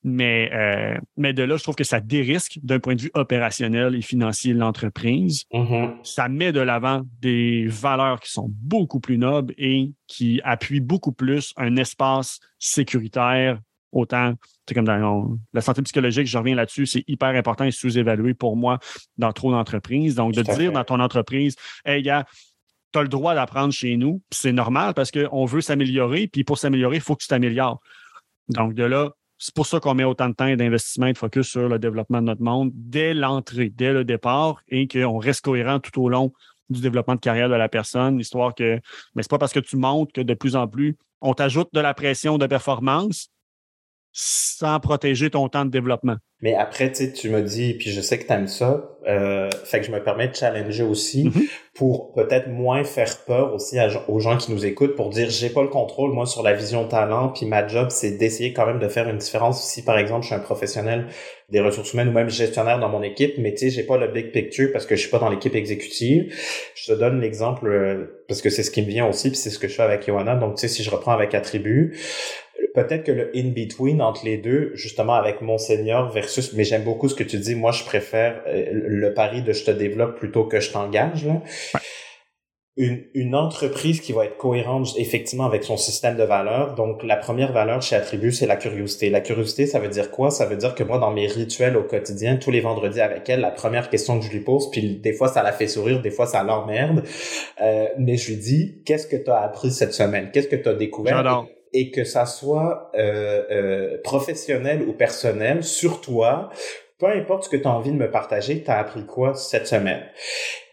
Mais, euh, mais de là, je trouve que ça dérisque d'un point de vue opérationnel et financier l'entreprise. Mm-hmm. Ça met de l'avant des valeurs qui sont beaucoup plus nobles et qui appuient beaucoup plus un espace sécuritaire autant, c'est comme dans la santé psychologique, je reviens là-dessus, c'est hyper important et sous-évalué pour moi dans trop d'entreprises. Donc, de dire dans ton entreprise, hey, gars, tu as le droit d'apprendre chez nous, c'est normal parce qu'on veut s'améliorer, puis pour s'améliorer, il faut que tu t'améliores. Donc, de là, c'est pour ça qu'on met autant de temps et d'investissement et de focus sur le développement de notre monde dès l'entrée, dès le départ, et qu'on reste cohérent tout au long du développement de carrière de la personne, histoire que, mais c'est pas parce que tu montres que de plus en plus, on t'ajoute de la pression de performance, sans protéger ton temps de développement. Mais après, tu sais, tu me dis, puis je sais que tu aimes ça, euh, fait que je me permets de challenger aussi mm-hmm. pour peut-être moins faire peur aussi aux gens qui nous écoutent pour dire j'ai pas le contrôle moi sur la vision talent puis ma job c'est d'essayer quand même de faire une différence si par exemple je suis un professionnel des ressources humaines ou même gestionnaire dans mon équipe mais tu sais j'ai pas le big picture parce que je suis pas dans l'équipe exécutive je te donne l'exemple euh, parce que c'est ce qui me vient aussi puis c'est ce que je fais avec Johanna donc tu sais si je reprends avec attribut peut-être que le in-between entre les deux, justement avec mon senior versus, mais j'aime beaucoup ce que tu dis, moi je préfère euh, le pari de je te développe plutôt que je t'engage. Là. Une, une, entreprise qui va être cohérente effectivement avec son système de valeurs. Donc, la première valeur chez Attribut, c'est la curiosité. La curiosité, ça veut dire quoi? Ça veut dire que moi, dans mes rituels au quotidien, tous les vendredis avec elle, la première question que je lui pose, puis des fois, ça la fait sourire, des fois, ça l'emmerde, euh, mais je lui dis, qu'est-ce que tu as appris cette semaine? Qu'est-ce que tu as découvert? Et que ça soit euh, euh, professionnel ou personnel sur toi, peu importe ce que tu as envie de me partager, tu as appris quoi cette semaine?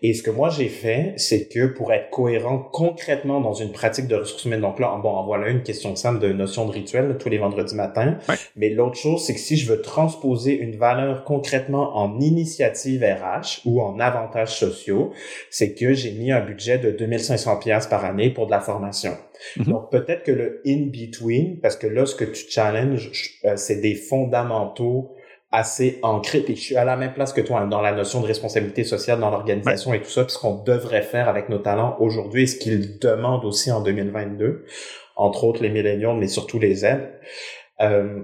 Et ce que moi j'ai fait, c'est que pour être cohérent concrètement dans une pratique de ressources humaines, donc là, bon, en voilà une question simple de notion de rituel tous les vendredis matins. Mais l'autre chose, c'est que si je veux transposer une valeur concrètement en initiative RH ou en avantages sociaux, c'est que j'ai mis un budget de 2500 pièces par année pour de la formation. Mm-hmm. Donc peut-être que le in-between, parce que là, ce que tu challenges, euh, c'est des fondamentaux assez ancré, puis je suis à la même place que toi hein, dans la notion de responsabilité sociale dans l'organisation et tout ça, puis ce qu'on devrait faire avec nos talents aujourd'hui et ce qu'ils demandent aussi en 2022, entre autres les milléniaux, mais surtout les aides. Euh,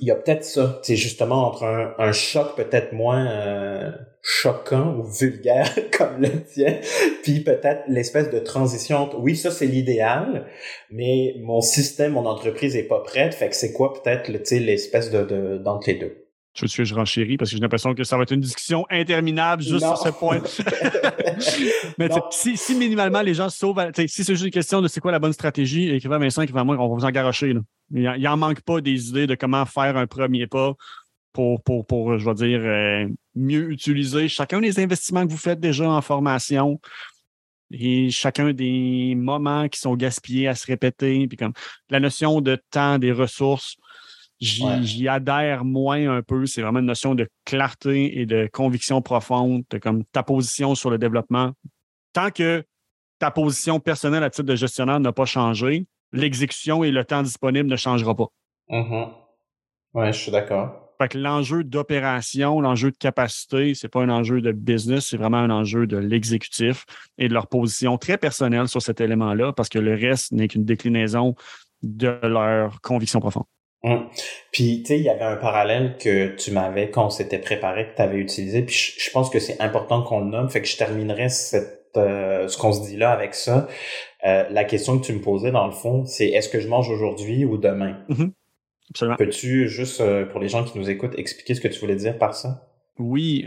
il y a peut-être ça, c'est justement entre un, un choc peut-être moins euh, choquant ou vulgaire comme le tien, puis peut-être l'espèce de transition. Oui, ça c'est l'idéal, mais mon système, mon entreprise est pas prête. Fait que c'est quoi peut-être l'espèce de d'entre les deux? Je veux que je renchéris parce que j'ai l'impression que ça va être une discussion interminable juste sur ce point. Mais si, si, minimalement les gens se sauvent, si c'est juste une question de c'est quoi la bonne stratégie, écrivez à Vincent, écrivez à moi, on va vous en garocher. Il n'en manque pas des idées de comment faire un premier pas pour, pour, pour je vais dire, euh, mieux utiliser chacun des investissements que vous faites déjà en formation et chacun des moments qui sont gaspillés à se répéter. Puis comme la notion de temps, des ressources J'y adhère moins un peu. C'est vraiment une notion de clarté et de conviction profonde, comme ta position sur le développement. Tant que ta position personnelle à titre de gestionnaire n'a pas changé, l'exécution et le temps disponible ne changera pas. Mm-hmm. Oui, je suis d'accord. Fait que l'enjeu d'opération, l'enjeu de capacité, c'est pas un enjeu de business, c'est vraiment un enjeu de l'exécutif et de leur position très personnelle sur cet élément-là, parce que le reste n'est qu'une déclinaison de leur conviction profonde. Hum. Puis, tu sais, il y avait un parallèle que tu m'avais, quand on s'était préparé, que tu avais utilisé. Puis, je, pense que c'est important qu'on le nomme. Fait que je terminerai cette, euh, ce qu'on se dit là avec ça. Euh, la question que tu me posais, dans le fond, c'est est-ce que je mange aujourd'hui ou demain? Mm-hmm. Absolument. Peux-tu, juste euh, pour les gens qui nous écoutent, expliquer ce que tu voulais dire par ça? Oui,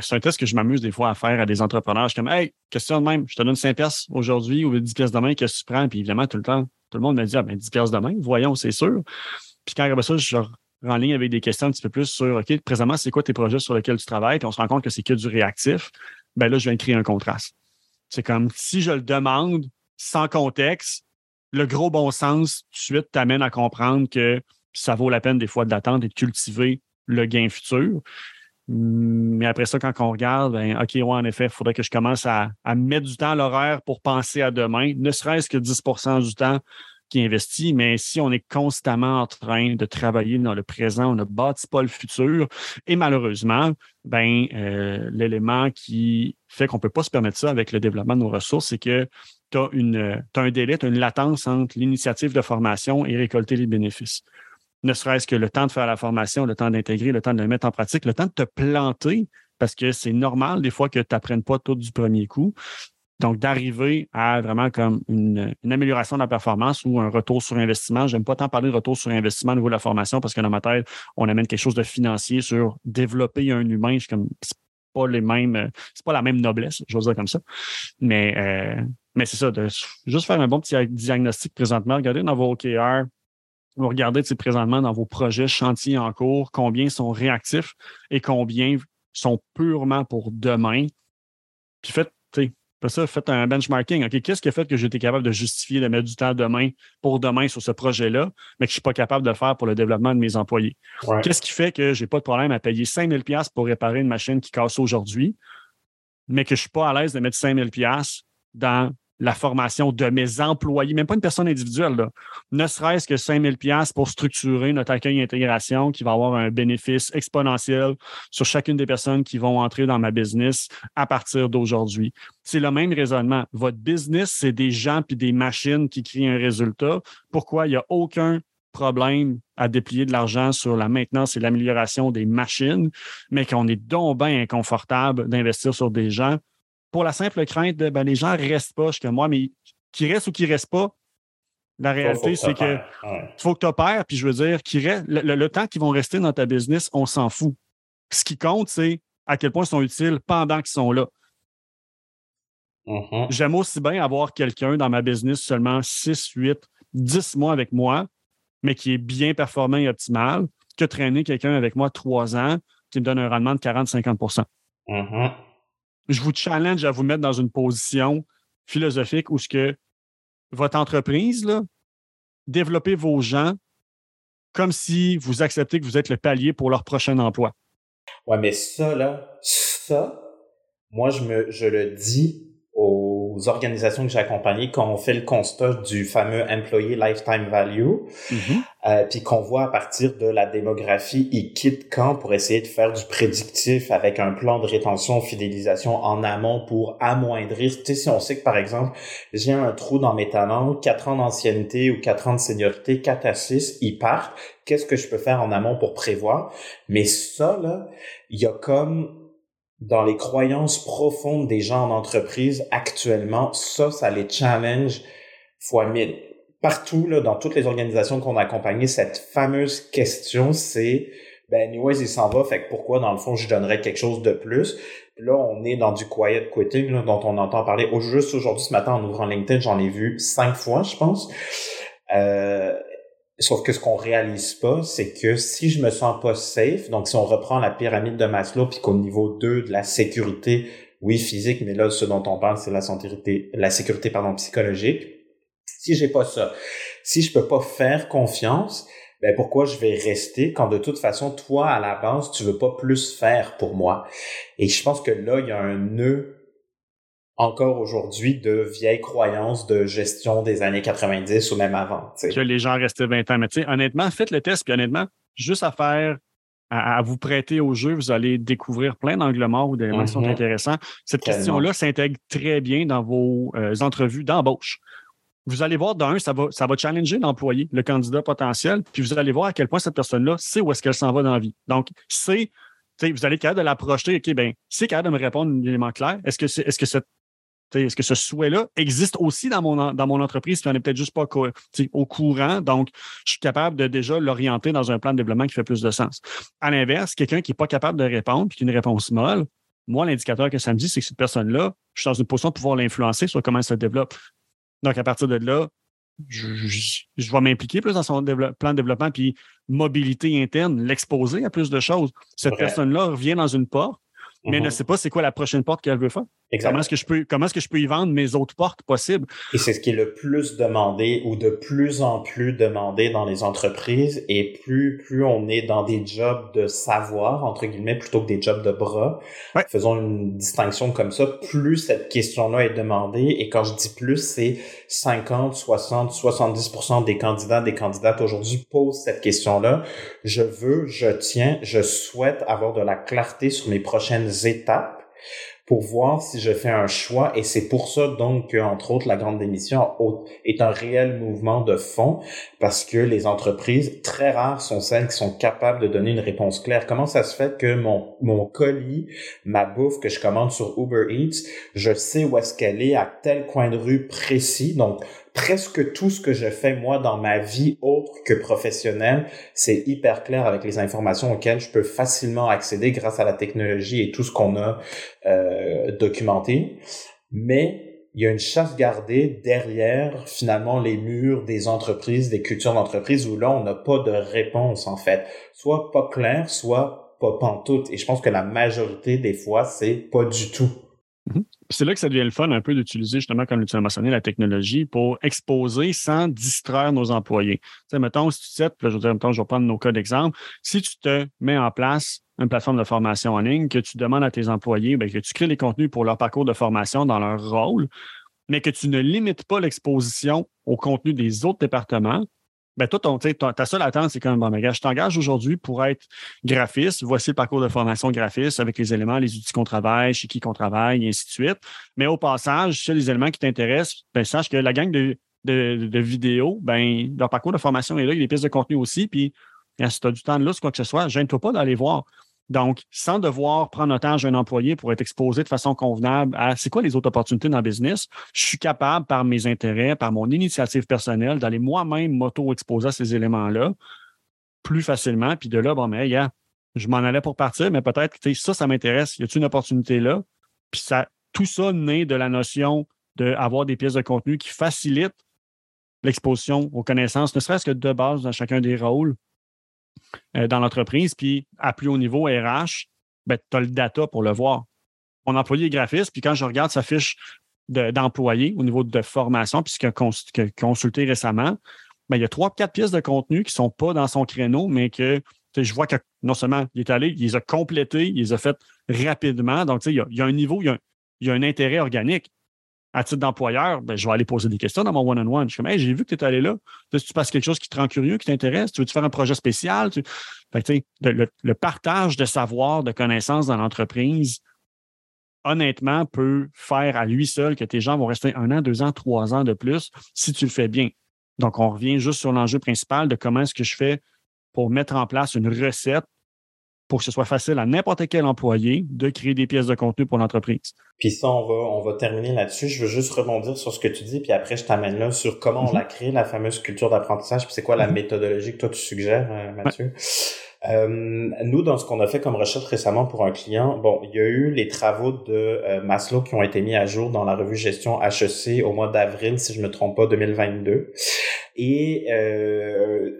c'est un test que je m'amuse des fois à faire à des entrepreneurs. Je suis comme, hey, question de même, je te donne 5 pièces aujourd'hui ou 10 pièces demain, qu'est-ce que tu prends? Puis évidemment, tout le temps, tout le monde me dit, ah ben 10 pièces demain, voyons, c'est sûr. Puis quand ça, je en ligne avec des questions un petit peu plus sur OK, présentement, c'est quoi tes projets sur lesquels tu travailles, puis on se rend compte que c'est que du réactif, ben là, je viens de créer un contraste. C'est comme si je le demande sans contexte, le gros bon sens, tout de suite, t'amène à comprendre que ça vaut la peine des fois d'attendre et de cultiver le gain futur. Mais après ça, quand on regarde, ben, OK, ouais, en effet, il faudrait que je commence à, à mettre du temps à l'horaire pour penser à demain, ne serait-ce que 10% du temps qui investit, mais si on est constamment en train de travailler dans le présent, on ne bâtit pas le futur. Et malheureusement, ben, euh, l'élément qui fait qu'on ne peut pas se permettre ça avec le développement de nos ressources, c'est que tu as, as, un délai, tu as une latence entre l'initiative de formation et récolter les bénéfices ne serait-ce que le temps de faire la formation, le temps d'intégrer, le temps de le mettre en pratique, le temps de te planter, parce que c'est normal des fois que tu n'apprennes pas tout du premier coup. Donc, d'arriver à vraiment comme une, amélioration de la performance ou un retour sur investissement. J'aime pas tant parler de retour sur investissement au niveau de la formation parce que dans ma tête, on amène quelque chose de financier sur développer un humain. Je comme, c'est pas les mêmes, c'est pas la même noblesse, je veux dire comme ça. Mais, euh, mais c'est ça, de juste faire un bon petit diagnostic présentement. Regardez dans vos OKR, vous regardez présentement dans vos projets chantiers en cours, combien sont réactifs et combien sont purement pour demain. Puis faites, ça, faites un benchmarking. OK, qu'est-ce qui a fait que j'étais capable de justifier de mettre du temps demain pour demain sur ce projet-là, mais que je ne suis pas capable de faire pour le développement de mes employés? Qu'est-ce qui fait que je n'ai pas de problème à payer 5000 pour réparer une machine qui casse aujourd'hui, mais que je ne suis pas à l'aise de mettre 5000 dans la formation de mes employés, même pas une personne individuelle, ne serait-ce que 5000 pièces pour structurer notre accueil intégration qui va avoir un bénéfice exponentiel sur chacune des personnes qui vont entrer dans ma business à partir d'aujourd'hui. C'est le même raisonnement. Votre business, c'est des gens puis des machines qui créent un résultat. Pourquoi? Il n'y a aucun problème à déplier de l'argent sur la maintenance et l'amélioration des machines, mais qu'on est donc bien inconfortable d'investir sur des gens pour la simple crainte de ben, les gens ne restent pas que moi, mais qui restent ou qui ne restent pas, la réalité, c'est que faut que tu opères, puis je veux dire, le, temps qu'ils vont rester dans ta business, on s'en fout. Ce qui compte, c'est à quel point ils sont utiles pendant qu'ils sont là. Mm-hmm. J'aime aussi bien avoir quelqu'un dans ma business seulement 6, 8, 10 mois avec moi, mais qui est bien performant et optimal, que traîner quelqu'un avec moi trois ans qui me donne un rendement de 40-50 je vous challenge à vous mettre dans une position philosophique où ce que votre entreprise, là, développez vos gens comme si vous acceptez que vous êtes le palier pour leur prochain emploi. Ouais, mais ça, là, ça, moi, je me, je le dis aux organisations que j'ai accompagnées quand on fait le constat du fameux employee lifetime value, mm-hmm. Euh, puis qu'on voit à partir de la démographie, ils quittent quand pour essayer de faire du prédictif avec un plan de rétention, fidélisation en amont pour amoindrir. Tu sais, si on sait que par exemple, j'ai un trou dans mes talents, 4 ans d'ancienneté ou 4 ans de seniorité, 4 à 6, ils partent. Qu'est-ce que je peux faire en amont pour prévoir? Mais ça, là, il y a comme dans les croyances profondes des gens en entreprise actuellement, ça, ça les challenge fois mille. Partout, là, dans toutes les organisations qu'on a accompagnées, cette fameuse question, c'est ben anyways, il s'en va, fait que pourquoi, dans le fond, je donnerais quelque chose de plus? Là, on est dans du quiet quitting, là, dont on entend parler. Juste aujourd'hui, ce matin, en ouvrant LinkedIn, j'en ai vu cinq fois, je pense. Euh, Sauf que ce qu'on réalise pas, c'est que si je me sens pas safe, donc si on reprend la pyramide de Maslow, puis qu'au niveau 2 de la sécurité, oui, physique, mais là, ce dont on parle, c'est la sécurité, la sécurité, pardon, psychologique. Si j'ai pas ça, si je peux pas faire confiance, ben pourquoi je vais rester quand de toute façon, toi, à la base, tu veux pas plus faire pour moi? Et je pense que là, il y a un nœud encore aujourd'hui de vieilles croyances de gestion des années 90 ou même avant. Que les gens restaient 20 ans. Mais tu sais, honnêtement, faites le test, puis honnêtement, juste à faire, à, vous prêter au jeu, vous allez découvrir plein d'angles morts ou d'éléments qui sont intéressants. Cette question-là s'intègre très bien dans vos euh, entrevues d'embauche. Vous allez voir, d'un, ça va, ça va challenger l'employé, le candidat potentiel, puis vous allez voir à quel point cette personne-là sait où est-ce qu'elle s'en va dans la vie. Donc, c'est vous allez être capable de l'approcher, OK, ben, c'est capable de me répondre un élément clair. Est-ce que, c'est, est-ce que est-ce que ce souhait-là existe aussi dans mon, dans mon entreprise, puis on n'est peut-être juste pas au courant? Donc, je suis capable de déjà l'orienter dans un plan de développement qui fait plus de sens. À l'inverse, quelqu'un qui n'est pas capable de répondre, puis qui a une réponse molle, moi, l'indicateur que ça me dit, c'est que cette personne-là, je suis dans une position de pouvoir l'influencer sur comment elle se développe. Donc, à partir de là, je, vais m'impliquer plus dans son plan de développement, puis mobilité interne, l'exposer à plus de choses. Cette personne-là revient dans une porte, mais ne mhm. sait pas c'est quoi la prochaine porte qu'elle veut faire. Comment est-ce que je peux comment est-ce que je peux y vendre mes autres portes possibles? Et c'est ce qui est le plus demandé ou de plus en plus demandé dans les entreprises et plus plus on est dans des jobs de savoir entre guillemets plutôt que des jobs de bras. Faisons une distinction comme ça, plus cette question-là est demandée et quand je dis plus c'est 50, 60, 70% des candidats des candidates aujourd'hui posent cette question-là. Je veux, je tiens, je souhaite avoir de la clarté sur mes prochaines étapes pour voir si je fais un choix. Et c'est pour ça donc que, entre autres, la grande démission est un réel mouvement de fond parce que les entreprises, très rares sont celles qui sont capables de donner une réponse claire. Comment ça se fait que mon, mon colis, ma bouffe que je commande sur Uber Eats, je sais où est-ce qu'elle est à tel coin de rue précis? Donc, presque tout ce que je fais moi dans ma vie autre que professionnelle, c'est hyper clair avec les informations auxquelles je peux facilement accéder grâce à la technologie et tout ce qu'on a euh, documenté. Mais il y a une chasse gardée derrière finalement les murs des entreprises, des cultures d'entreprise où là on n'a pas de réponse en fait, soit pas clair, soit pas pantoute. Et je pense que la majorité des fois c'est pas du tout. Mm-hmm. C'est là que ça devient le fun un peu d'utiliser, justement, comme tu as mentionné, la technologie pour exposer sans distraire nos employés. Tu sais, mettons, si tu sais, je veux dire, je vais prendre nos cas d'exemple. Si tu te mets en place une plateforme de formation en ligne, que tu demandes à tes employés, bien, que tu crées les contenus pour leur parcours de formation dans leur rôle, mais que tu ne limites pas l'exposition au contenu des autres départements, ben ton, ta seule attente, c'est comme, bon, ben, je t'engage aujourd'hui pour être graphiste. Voici le parcours de formation graphiste avec les éléments, les outils qu'on travaille, chez qui qu'on travaille, et ainsi de suite. Mais au passage, si les éléments qui t'intéressent, ben, sache que la gang de, de, vidéos, ben, leur parcours de formation est là, il y a des pistes de contenu aussi. Puis, si tu as du temps de là, quoi que ce soit, gêne-toi pas d'aller voir. Donc, sans devoir prendre otage un employé pour être exposé de façon convenable à c'est quoi les autres opportunités dans le business, je suis capable, par mes intérêts, par mon initiative personnelle, d'aller moi-même m'auto-exposer à ces éléments-là plus facilement. Puis de là, bon, mais je m'en allais pour partir, mais peut-être que ça, ça m'intéresse. Y a-t-il une opportunité là? Puis ça, tout ça naît de la notion d'avoir des pièces de contenu qui facilitent l'exposition aux connaissances, ne serait-ce que de base dans chacun des rôles, euh, dans l'entreprise, puis à plus haut niveau RH, ben, tu as le data pour le voir. Mon employé est graphiste, puis quand je regarde sa fiche d'employé au niveau de formation, puis ce qu'il a, consulté récemment, ben, il y a trois, quatre pièces de contenu qui ne sont pas dans son créneau, mais que je vois que non seulement il est allé, il les a complétés, il les a fait rapidement. Donc, il y, a, il y a un niveau, il y a un intérêt organique à titre d'employeur, ben, je vais aller poser des questions dans mon one-on-one. Je suis comme, hey, j'ai vu que tu es allé là. Tu passes quelque chose qui te rend curieux, qui t'intéresse? Tu veux-tu faire un projet spécial? le, partage de savoir, de connaissances dans l'entreprise, honnêtement, peut faire à lui seul que tes gens vont rester un an, deux ans, trois ans de plus si tu le fais bien. Donc, on revient juste sur l'enjeu principal de comment est-ce que je fais pour mettre en place une recette pour que ce soit facile à n'importe quel employé de créer des pièces de contenu pour l'entreprise. Puis ça, on va, on va terminer là-dessus. Je veux juste rebondir sur ce que tu dis, puis après, je t'amène là sur comment on mhm. l'a créé, la fameuse culture d'apprentissage, puis c'est quoi la mhm. méthodologie que toi, tu suggères, euh, Mathieu? Euh, nous, dans ce qu'on a fait comme recherche récemment pour un client, bon, il y a eu les travaux de euh, Maslow qui ont été mis à jour dans la revue Gestion HEC au mois d'avril, si je me trompe pas, 2022. Et euh,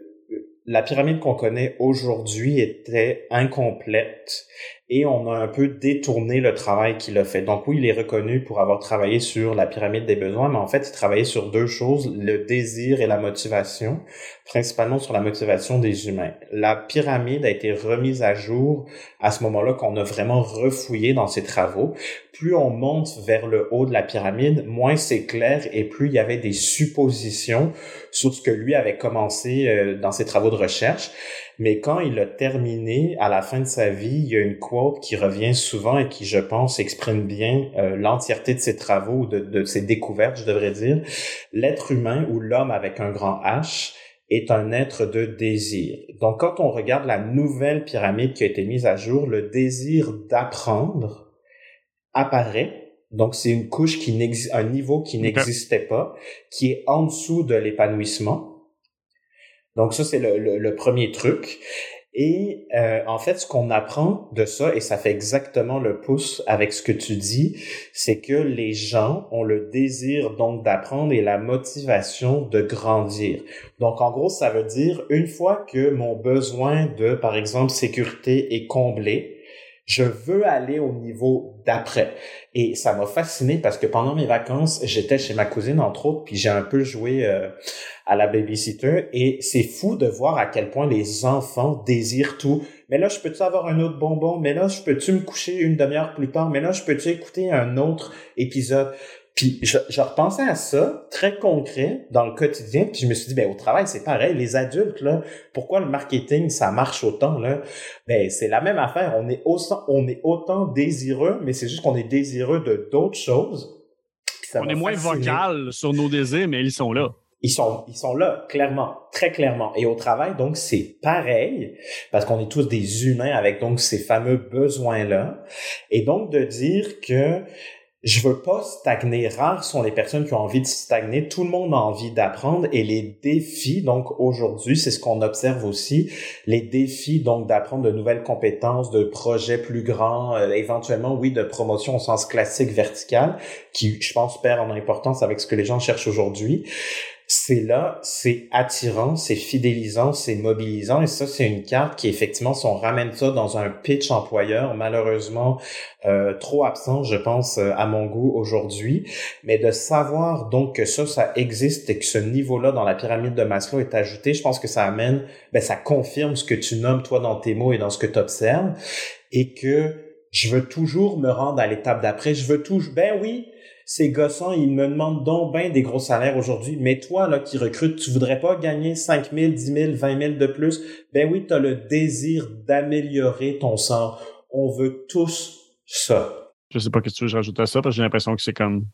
la pyramide qu'on connaît aujourd'hui était incomplète et on a un peu détourné le travail qu'il a fait. Donc oui, il est reconnu pour avoir travaillé sur la pyramide des besoins, mais en fait, il travaillait sur deux choses, le désir et la motivation, principalement sur la motivation des humains. La pyramide a été remise à jour à ce moment-là qu'on a vraiment refouillé dans ses travaux. Plus on monte vers le haut de la pyramide, moins c'est clair et plus il y avait des suppositions sur ce que lui avait commencé euh, dans ses travaux de recherche. Mais quand il a terminé, à la fin de sa vie, il y a une quote qui revient souvent et qui, je pense, exprime bien euh, l'entièreté de ses travaux ou de, de ses découvertes, je devrais dire. L'être humain ou l'homme avec un grand H est un être de désir. Donc, quand on regarde la nouvelle pyramide qui a été mise à jour, le désir d'apprendre apparaît donc, c'est une couche qui n'existe, un niveau qui n'existait pas, qui est en dessous de l'épanouissement. Donc ça, c'est le, le, premier truc. Et euh, en fait, ce qu'on apprend de ça, et ça fait exactement le pouce avec ce que tu dis, c'est que les gens ont le désir donc d'apprendre et la motivation de grandir. Donc en gros, ça veut dire une fois que mon besoin de, par exemple, sécurité est comblé, je veux aller au niveau d'après. Et ça m'a fasciné parce que pendant mes vacances, j'étais chez ma cousine, entre autres, puis j'ai un peu joué euh, à la babysitter. Et c'est fou de voir à quel point les enfants désirent tout. Mais là, je peux-tu avoir un autre bonbon? Mais là, je peux-tu me coucher une demi-heure plus tard? Mais là, je peux-tu écouter un autre épisode? Puis je, je, repensais à ça, très concret, dans le quotidien, puis je me suis dit, ben au travail, c'est pareil. Les adultes, là, pourquoi le marketing, ça marche autant, là? Ben, c'est la même affaire. On est, autant, on est autant désireux, mais c'est juste qu'on est désireux de d'autres choses. on est moins vocal sur nos désirs, mais ils sont là. Ils sont, ils sont là, clairement, très clairement. Et au travail, donc, c'est pareil, parce qu'on est tous des humains avec donc ces fameux besoins-là. Et donc, de dire que je veux pas stagner. Rares sont les personnes qui ont envie de stagner. Tout le monde a envie d'apprendre et les défis, donc aujourd'hui, c'est ce qu'on observe aussi, les défis donc d'apprendre de nouvelles compétences, de projets plus grands, euh, éventuellement, oui, de promotion au sens classique vertical, qui, je pense, perd en importance avec ce que les gens cherchent aujourd'hui c'est là, c'est attirant, c'est fidélisant, c'est mobilisant. Et ça, c'est une carte qui, effectivement, si on ramène ça dans un pitch employeur, malheureusement, euh, trop absent, je pense, euh, à mon goût aujourd'hui. Mais de savoir donc que ça, ça existe et que ce niveau-là dans la pyramide de Maslow est ajouté, je pense que ça amène, ben, ça confirme ce que tu nommes, toi, dans tes mots et dans ce que tu observes. Et que je veux toujours me rendre à l'étape d'après. Je veux toujours, ben oui, ces gossants, ils me demandent donc bien des gros salaires aujourd'hui. Mais toi, là, qui recrutes, tu voudrais pas gagner 5 000, 10 000, 20 000 de plus? Ben oui, tu as le désir d'améliorer ton sort. On veut tous ça. Je sais pas ce que tu veux rajouter à ça, parce que j'ai l'impression que c'est comme...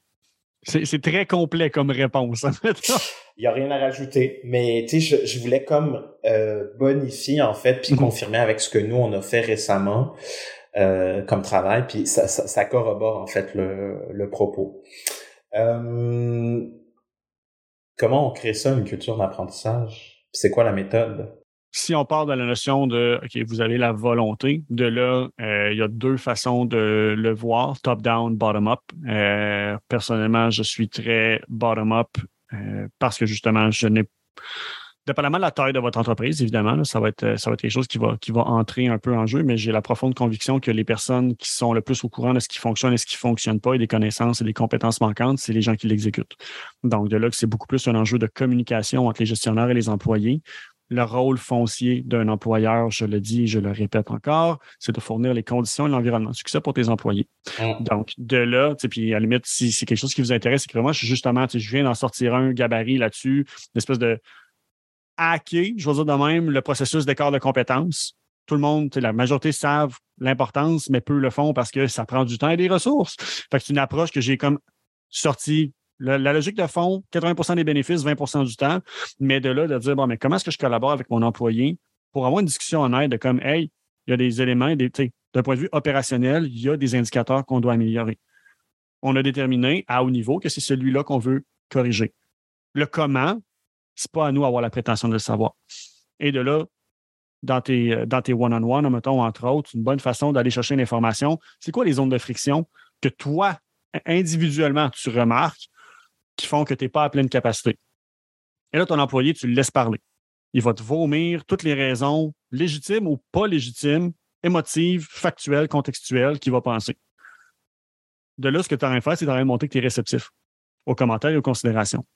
C'est très complet comme réponse, en fait. Il y a rien à rajouter, mais tu sais, je, voulais comme euh, bonifier, en fait, puis mhm. confirmer avec ce que nous, on a fait récemment. Euh, comme travail, puis ça, ça, ça, corrobore en fait le, le propos. Euh, comment on crée ça, une culture d'apprentissage? C'est quoi la méthode? Si on part de la notion de OK, vous avez la volonté, de là, euh, il y a deux façons de le voir, top-down, bottom-up. Euh, personnellement, je suis très bottom-up parce que justement, je n'ai dépendamment de la taille de votre entreprise, évidemment, ça, va être, ça va être quelque chose qui va, qui va entrer un peu en jeu, mais j'ai la profonde conviction que les personnes qui sont le plus au courant de ce qui fonctionne et ce qui ne fonctionne pas et des connaissances et des compétences manquantes, c'est les gens qui l'exécutent. Donc, de là que c'est beaucoup plus un enjeu de communication entre les gestionnaires et les employés. Le rôle foncier d'un employeur, je le dis et je le répète encore, c'est de fournir les conditions et l'environnement de succès pour tes employés. Donc, de là, puis à la limite, si c'est quelque chose qui vous intéresse, c'est que moi, je, justement, je viens d'en sortir un gabarit là-dessus, une espèce de, hacker, je veux dire de même, le processus d'écart de compétences. Tout le monde, la majorité savent l'importance, mais peu le font parce que ça prend du temps et des ressources. C'est une approche que j'ai comme sorti. La, logique de fond, 80% des bénéfices, 20% du temps, mais de là, de dire, bon, mais comment est-ce que je collabore avec mon employé pour avoir une discussion aide de comme, hey, il y a des éléments, des, d'un point de vue opérationnel, il y a des indicateurs qu'on doit améliorer. On a déterminé à haut niveau que c'est celui-là qu'on veut corriger. Le comment, c'est pas à nous d'avoir la prétention de le savoir. Et de là, dans tes, euh, dans tes one-on-one, mettons, entre autres, une bonne façon d'aller chercher l'information, c'est quoi les zones de friction que toi, individuellement, tu remarques qui font que tu n'es pas à pleine capacité? Et là, ton employé, tu le laisses parler. Il va te vomir toutes les raisons légitimes ou pas légitimes, émotives, factuelles, contextuelles qu'il va penser. De là, ce que tu as à faire, c'est de montrer que tu es réceptif aux commentaires et aux considérations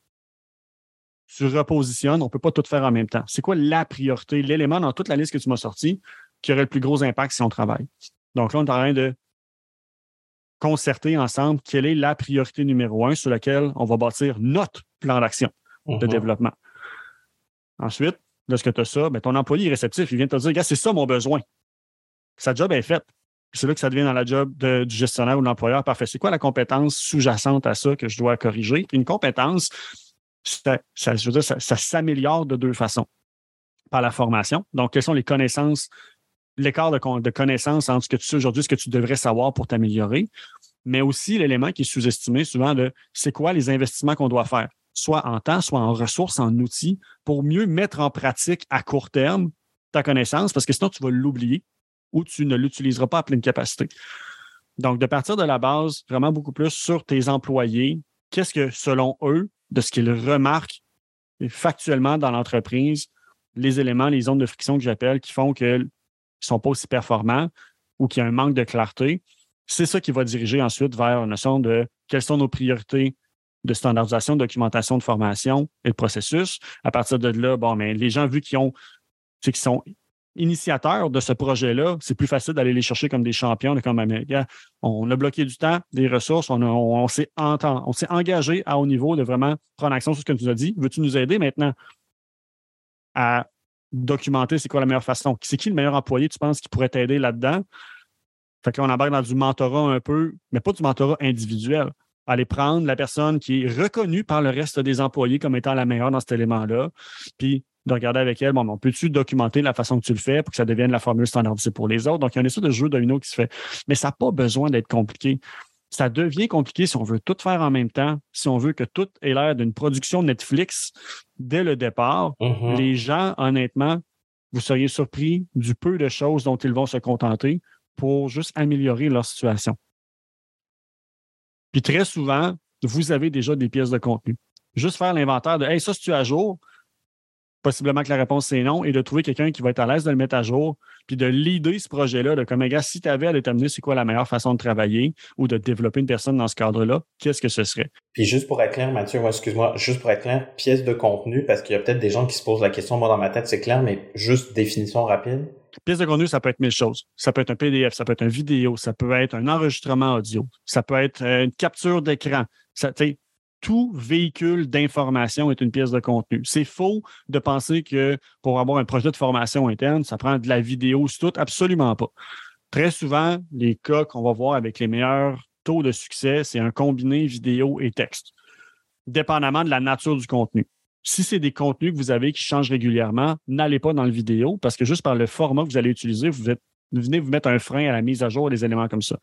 tu repositionnes, on ne peut pas tout faire en même temps. C'est quoi la priorité, l'élément dans toute la liste que tu m'as sorti qui aurait le plus gros impact si on travaille? Donc là, on est en train de concerter ensemble quelle est la priorité numéro un sur laquelle on va bâtir notre plan d'action de mhm. développement. Ensuite, lorsque tu as ça, ben, ton employé est réceptif. Il vient te dire, gars, c'est ça mon besoin. Sa job est faite. C'est là que ça devient dans la job du gestionnaire ou de l'employeur. Parfait. C'est quoi la compétence sous-jacente à ça que je dois corriger? Une compétence, ça, ça, s'améliore de deux façons. Par la formation. Donc, quelles sont les connaissances, l'écart de, de connaissances entre ce que tu sais aujourd'hui ce que tu devrais savoir pour t'améliorer, mais aussi l'élément qui est sous-estimé souvent de c'est quoi les investissements qu'on doit faire, soit en temps, soit en ressources, en outils, pour mieux mettre en pratique à court terme ta connaissance, parce que sinon tu vas l'oublier ou tu ne l'utiliseras pas à pleine capacité. Donc, de partir de la base, vraiment beaucoup plus sur tes employés, qu'est-ce que, selon eux, de ce qu'ils remarquent factuellement dans l'entreprise, les éléments, les zones de friction que j'appelle, qui font qu'ils ne sont pas aussi performants, ou qu'il y a un manque de clarté, c'est ça qui va diriger ensuite vers une notion de quelles sont nos priorités de standardisation, de documentation, de formation et de processus. À partir de là, bon, mais les gens, vu qu'ils ont, qui sont initiateurs de ce projet-là, c'est plus facile d'aller les chercher comme des champions, comme on a bloqué du temps, des ressources, on, on, s'est engagé à haut niveau de vraiment prendre action sur ce que tu nous as dit. Veux-tu nous aider maintenant à documenter c'est quoi la meilleure façon? C'est qui le meilleur employé, tu penses, qui pourrait t'aider là-dedans? Fait que on embarque dans du mentorat un peu, mais pas du mentorat individuel. Aller prendre la personne qui est reconnue par le reste des employés comme étant la meilleure dans cet élément-là, puis de regarder avec elle, bon, on peut-tu documenter la façon que tu le fais pour que ça devienne la formule standardisée pour les autres? Donc, il y a une espèce de jeu domino qui se fait. Mais ça n'a pas besoin d'être compliqué. Ça devient compliqué si on veut tout faire en même temps, si on veut que tout ait l'air d'une production Netflix dès le départ. Mm-hmm. Les gens, honnêtement, vous seriez surpris du peu de choses dont ils vont se contenter pour juste améliorer leur situation. Puis très souvent, vous avez déjà des pièces de contenu. Juste faire l'inventaire de Hey, ça, c'est-tu à jour? Possiblement que la réponse c'est non, et de trouver quelqu'un qui va être à l'aise de le mettre à jour, puis de l'idée ce projet-là, de comme, gars, si tu avais à déterminer c'est quoi la meilleure façon de travailler ou de développer une personne dans ce cadre-là, qu'est-ce que ce serait? Puis juste pour être clair, Mathieu, excuse-moi, juste pour être clair, pièce de contenu, parce qu'il y a peut-être des gens qui se posent la question, moi dans ma tête c'est clair, mais juste définition rapide. Pièce de contenu, ça peut être mille choses. Ça peut être un PDF, ça peut être une vidéo, ça peut être un enregistrement audio, ça peut être euh, une capture d'écran. Tout véhicule d'information est une pièce de contenu. C'est faux de penser que pour avoir un projet de formation interne, ça prend de la vidéo, c'est tout. Absolument pas. Très souvent, les cas qu'on va voir avec les meilleurs taux de succès, c'est un combiné vidéo et texte, dépendamment de la nature du contenu. Si c'est des contenus que vous avez qui changent régulièrement, n'allez pas dans le vidéo parce que juste par le format que vous allez utiliser, vous, venez vous mettre un frein à la mise à jour des éléments comme ça.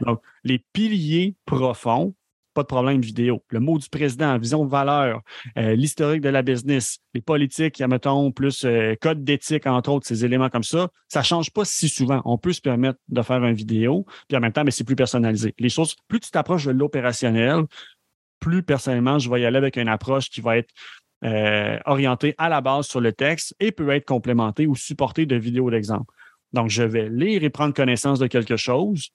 Donc, les piliers profonds, pas de problème vidéo. Le mot du président, vision de valeur, euh, l'historique de la business, les politiques, mettons, plus euh, code d'éthique, entre autres, ces éléments comme ça, ça ne change pas si souvent. On peut se permettre de faire une vidéo, puis en même temps, mais c'est plus personnalisé. Les choses, plus tu t'approches de l'opérationnel, plus personnellement, je vais y aller avec une approche qui va être euh, orienté à la base sur le texte et peut être complémenté ou supporté de vidéos d'exemple. Donc, je vais lire et prendre connaissance de quelque chose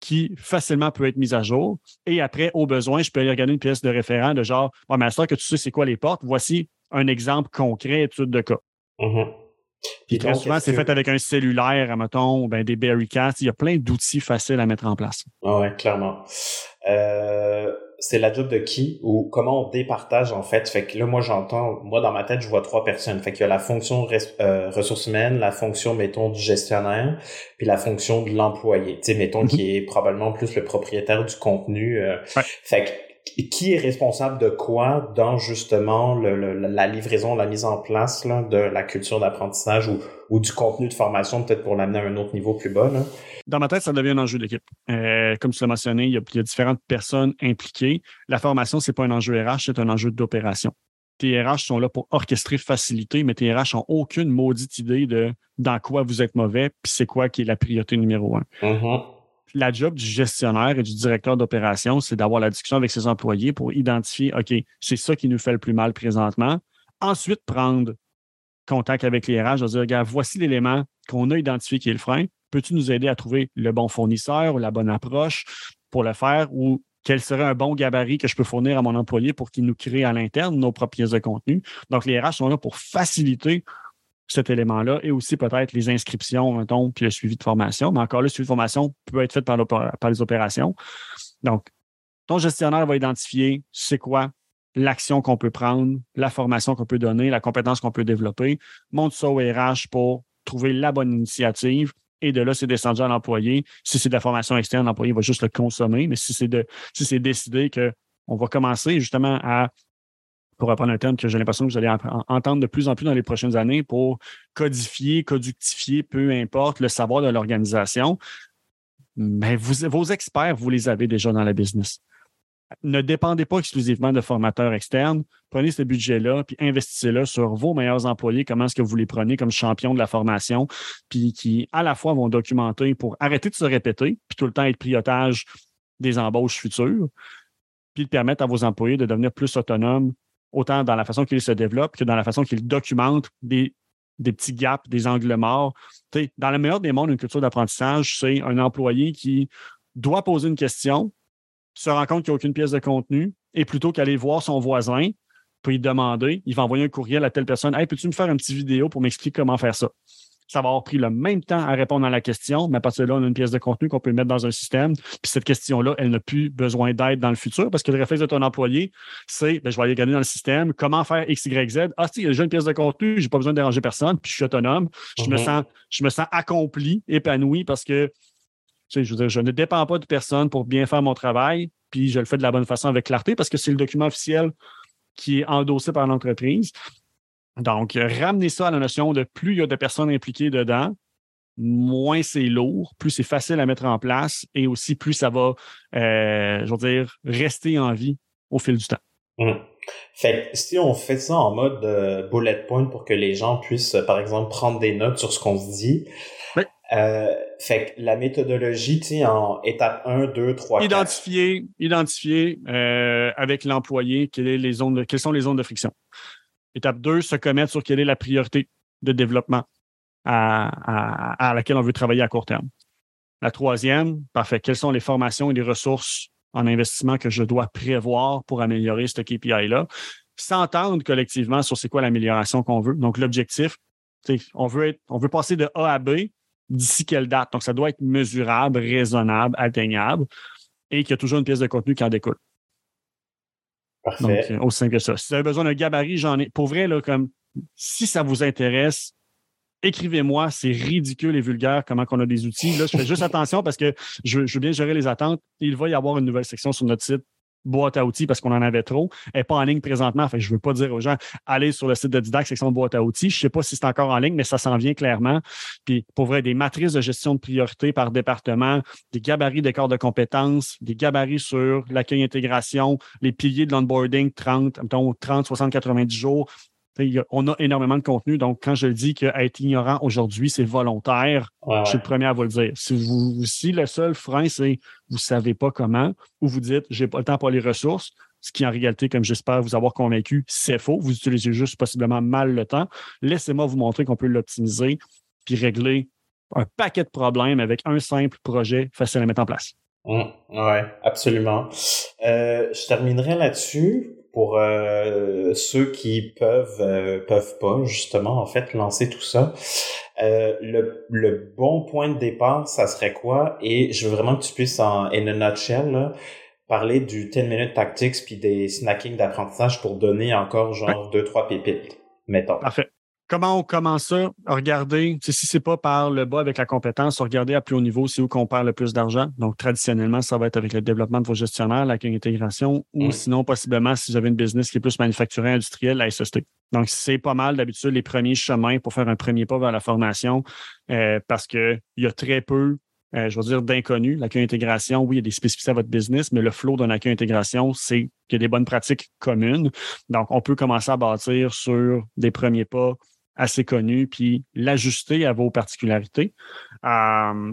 qui facilement peut être mise à jour. Et après, au besoin, je peux aller regarder une pièce de référent de genre, bon, mais que tu sais c'est quoi les portes, voici un exemple concret, étude de cas. Puis très souvent, c'est fait avec un cellulaire, mettons, ben, des Berrycats. Il y a plein d'outils faciles à mettre en place. Oui, clairement. Euh, c'est la job de qui ou comment on départage en fait. Fait que là, moi, j'entends, moi, dans ma tête, je vois trois personnes. Fait qu'il y a la fonction euh, ressources humaines, la fonction, mettons, du gestionnaire, puis la fonction de l'employé. Tu sais, mettons, qui mhm. est probablement plus le propriétaire du contenu. Euh. Fait que qui est responsable de quoi dans justement le, la livraison, la mise en place là, de la culture d'apprentissage ou, ou, du contenu de formation, peut-être pour l'amener à un autre niveau plus bas? Là? Dans ma tête, ça devient un enjeu d'équipe. Euh, comme tu l'as mentionné, il y, a, différentes personnes impliquées. La formation, c'est pas un enjeu RH, c'est un enjeu d'opération. Tes RH sont là pour orchestrer, faciliter, mais tes RH n'ont aucune maudite idée de dans quoi vous êtes mauvais, puis c'est quoi qui est la priorité numéro un. Mm-hmm la job du gestionnaire et du directeur d'opération, c'est d'avoir la discussion avec ses employés pour identifier, OK, c'est ça qui nous fait le plus mal présentement. Ensuite, prendre contact avec les RH, dire, regarde, voici l'élément qu'on a identifié qui est le frein. Peux-tu nous aider à trouver le bon fournisseur ou la bonne approche pour le faire ou quel serait un bon gabarit que je peux fournir à mon employé pour qu'il nous crée à l'interne nos propres pièces de contenu? Donc, les RH sont là pour faciliter cet élément-là et aussi peut-être les inscriptions, mettons, puis le suivi de formation. Mais encore le suivi de formation peut être fait par, les opérations. Donc, ton gestionnaire va identifier c'est quoi l'action qu'on peut prendre, la formation qu'on peut donner, la compétence qu'on peut développer, monte ça au RH pour trouver la bonne initiative. Et de là, c'est descendu à l'employé. Si c'est de la formation externe, l'employé va juste le consommer. Mais si c'est si c'est décidé qu'on va commencer justement à pour reprendre un terme que j'ai l'impression que vous allez entendre de plus en plus dans les prochaines années, pour codifier, coductifier, peu importe, le savoir de l'organisation. Mais vos experts, vous les avez déjà dans la business. Ne dépendez pas exclusivement de formateurs externes. Prenez ce budget-là, puis investissez-le sur vos meilleurs employés, comment est-ce que vous les prenez comme champions de la formation, puis qui, à la fois, vont documenter pour arrêter de se répéter, puis tout le temps être pilotage des embauches futures, puis permettre à vos employés de devenir plus autonomes autant dans la façon qu'il se développe que dans la façon qu'il documente des, petits gaps, des angles morts. dans le meilleur des mondes, une culture d'apprentissage, c'est un employé qui doit poser une question, se rend compte qu'il n'y a aucune pièce de contenu, et plutôt qu'aller voir son voisin, puis demander, il va envoyer un courriel à telle personne Hey, peux-tu me faire une petite vidéo pour m'expliquer comment faire ça? Ça va avoir pris le même temps à répondre à la question, mais à partir de là, on a une pièce de contenu qu'on peut mettre dans un système. Puis cette question-là, elle n'a plus besoin d'aide dans le futur parce que le réflexe de ton employé, c'est ben, je vais aller regarder dans le système comment faire X, Y, Z. Ah, si, il y a déjà une pièce de contenu, je n'ai pas besoin de déranger personne, puis je suis autonome. Je, me, mhm. sens, je me sens accompli, épanoui parce que je, je ne dépends pas de personne pour bien faire mon travail, puis je le fais de la bonne façon avec clarté parce que c'est le document officiel qui est endossé par l'entreprise. Donc, ramener ça à la notion de plus il y a de personnes impliquées dedans, moins c'est lourd, plus c'est facile à mettre en place et aussi plus ça va, euh, je veux dire, rester en vie au fil du temps. Mmh. Fait que si on fait ça en mode euh, bullet point pour que les gens puissent, par exemple, prendre des notes sur ce qu'on se dit, euh, fait que la méthodologie, tu sais, en étape 1, 2, 3, identifier, 4. Identifier avec l'employé quelles sont les zones de friction. Étape 2, se commettre sur quelle est la priorité de développement à, laquelle on veut travailler à court terme. La troisième, parfait, quelles sont les formations et les ressources en investissement que je dois prévoir pour améliorer ce KPI-là? S'entendre collectivement sur c'est quoi l'amélioration qu'on veut. Donc, l'objectif, on veut, être, on veut passer de A à B d'ici quelle date. Donc, ça doit être mesurable, raisonnable, atteignable et qu'il y a toujours une pièce de contenu qui en découle. Donc, euh, aussi simple que ça. Si vous avez besoin d'un gabarit, j'en ai. Pour vrai, là, comme si ça vous intéresse, écrivez-moi. C'est ridicule et vulgaire comment on a des outils. Là, je fais juste attention parce que je, je veux bien gérer les attentes. Il va y avoir une nouvelle section sur notre site boîte à outils parce qu'on en avait trop. Elle n'est pas en ligne présentement. Fait je ne veux pas dire aux gens, allez sur le site de Didac, section boîte à outils. Je ne sais pas si c'est encore en ligne, mais ça s'en vient clairement. Puis pour vrai, des matrices de gestion de priorité par département, des gabarits d'écart de compétences, des gabarits sur l'accueil intégration, les piliers de l'onboarding 30, 30, 60, 90 jours, on a énormément de contenu. Donc, quand je dis qu'être ignorant aujourd'hui, c'est volontaire, je suis le premier à vous le dire. Si, vous, si le seul frein, c'est vous ne savez pas comment, ou vous dites j'ai pas le temps pour les ressources, ce qui en réalité, comme j'espère vous avoir convaincu, c'est faux. Vous utilisez juste possiblement mal le temps. Laissez-moi vous montrer qu'on peut l'optimiser puis régler un paquet de problèmes avec un simple projet facile à mettre en place. Mmh, oui, absolument. Euh, je terminerai là-dessus pour euh, ceux qui peuvent euh, peuvent pas justement en fait lancer tout ça. Euh, le, le bon point de départ, ça serait quoi? Et je veux vraiment que tu puisses en in a nutshell parler du 10 minute tactics puis des snacking d'apprentissage pour donner encore genre deux trois pépites, mettons. Parfait. Comment on commence ça? Regardez, si c'est pas par le bas avec la compétence, regardez à plus haut niveau, c'est où qu'on perd le plus d'argent. Donc, traditionnellement, ça va être avec le développement de vos gestionnaires, la intégration, ou sinon, possiblement, si vous avez une business qui est plus manufacturée, industrielle, la SST. Donc, c'est pas mal d'habitude les premiers chemins pour faire un premier pas vers la formation euh, parce qu'il y a très peu euh, je veux dire, d'inconnus. L'accueil intégration, oui, il y a des spécificités à votre business, mais le flow d'un accueil intégration, c'est qu'il y a des bonnes pratiques communes. Donc, on peut commencer à bâtir sur des premiers pas assez connu, puis l'ajuster à vos particularités. Euh,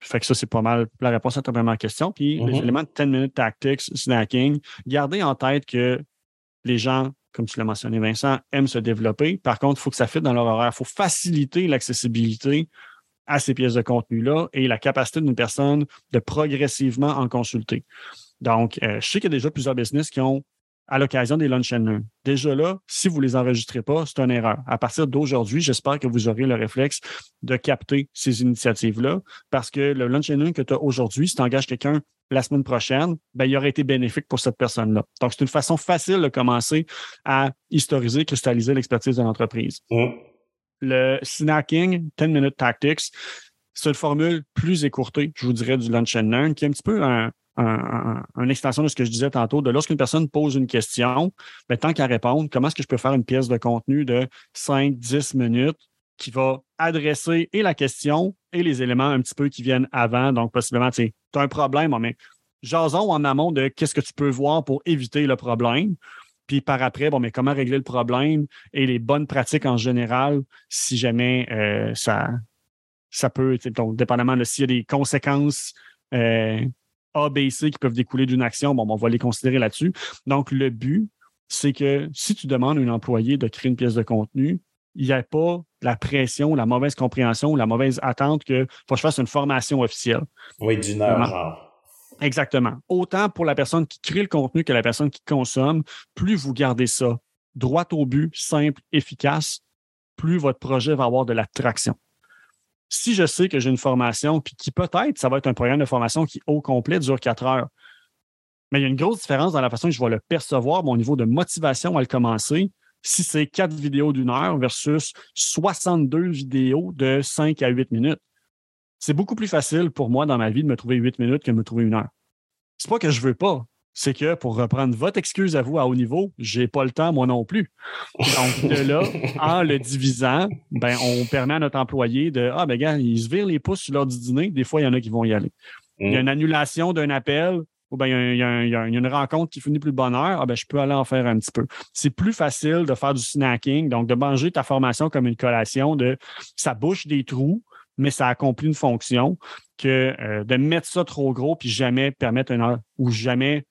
fait que ça, c'est pas mal la réponse à ta première question. Puis les mm-hmm. éléments de 10 minutes tactics, snacking, gardez en tête que les gens, comme tu l'as mentionné, Vincent, aiment se développer. Par contre, il faut que ça fitte dans leur horaire. Il faut faciliter l'accessibilité à ces pièces de contenu-là et la capacité d'une personne de progressivement en consulter. Donc, euh, je sais qu'il y a déjà plusieurs business qui ont à l'occasion des lunch and learn. Déjà là, si vous ne les enregistrez pas, c'est une erreur. À partir d'aujourd'hui, j'espère que vous aurez le réflexe de capter ces initiatives-là parce que le lunch and learn que tu as aujourd'hui, si tu engages quelqu'un la semaine prochaine, ben, il aurait été bénéfique pour cette personne-là. Donc, c'est une façon facile de commencer à historiser, cristalliser l'expertise de l'entreprise. Mm. Le snacking, 10 minute tactics, c'est une formule plus écourtée, je vous dirais, du lunch and learn, qui est un petit peu un, une extension de ce que je disais tantôt, de lorsqu'une personne pose une question, ben, tant qu'à répondre, comment est-ce que je peux faire une pièce de contenu de 5-10 minutes qui va adresser et la question et les éléments un petit peu qui viennent avant? Donc, possiblement, tu as un problème, mais jason en amont de qu'est-ce que tu peux voir pour éviter le problème. Puis par après, bon, mais comment régler le problème et les bonnes pratiques en général, si jamais euh, ça, ça peut, donc, dépendamment de s'il y a des conséquences euh, a, B, C qui peuvent découler d'une action, bon, on va les considérer là-dessus. Donc, le but, c'est que si tu demandes à un employé de créer une pièce de contenu, il n'y ait pas la pression, la mauvaise compréhension, la mauvaise attente que faut que je fasse une formation officielle. Oui, d'une heure, genre. Exactement. Autant pour la personne qui crée le contenu que la personne qui consomme, plus vous gardez ça droit au but, simple, efficace, plus votre projet va avoir de la traction. Si je sais que j'ai une formation, puis qui peut-être, ça va être un programme de formation qui, au complet, dure quatre heures, mais il y a une grosse différence dans la façon que je vais le percevoir, mon niveau de motivation à le commencer, si c'est quatre vidéos d'une heure versus 62 vidéos de 5 à 8 minutes. C'est beaucoup plus facile pour moi dans ma vie de me trouver 8 minutes que de me trouver une heure. C'est pas que je veux pas, c'est que pour reprendre votre excuse à vous à haut niveau, j'ai pas le temps, moi non plus. Donc, de là, en le divisant, ben, on permet à notre employé de Ah, ben, gars, il se vire les pouces sur l'heure du dîner. Des fois, il y en a qui vont y aller. Il y a mm. une annulation d'un appel ou bien il y, a, une rencontre qui finit plus de bonne heure, ah ben, je peux aller en faire un petit peu. C'est plus facile de faire du snacking, donc de manger ta formation comme une collation, de ça bouche des trous, mais ça accomplit une fonction, que euh, de mettre ça trop gros puis jamais permettre une heure ou jamais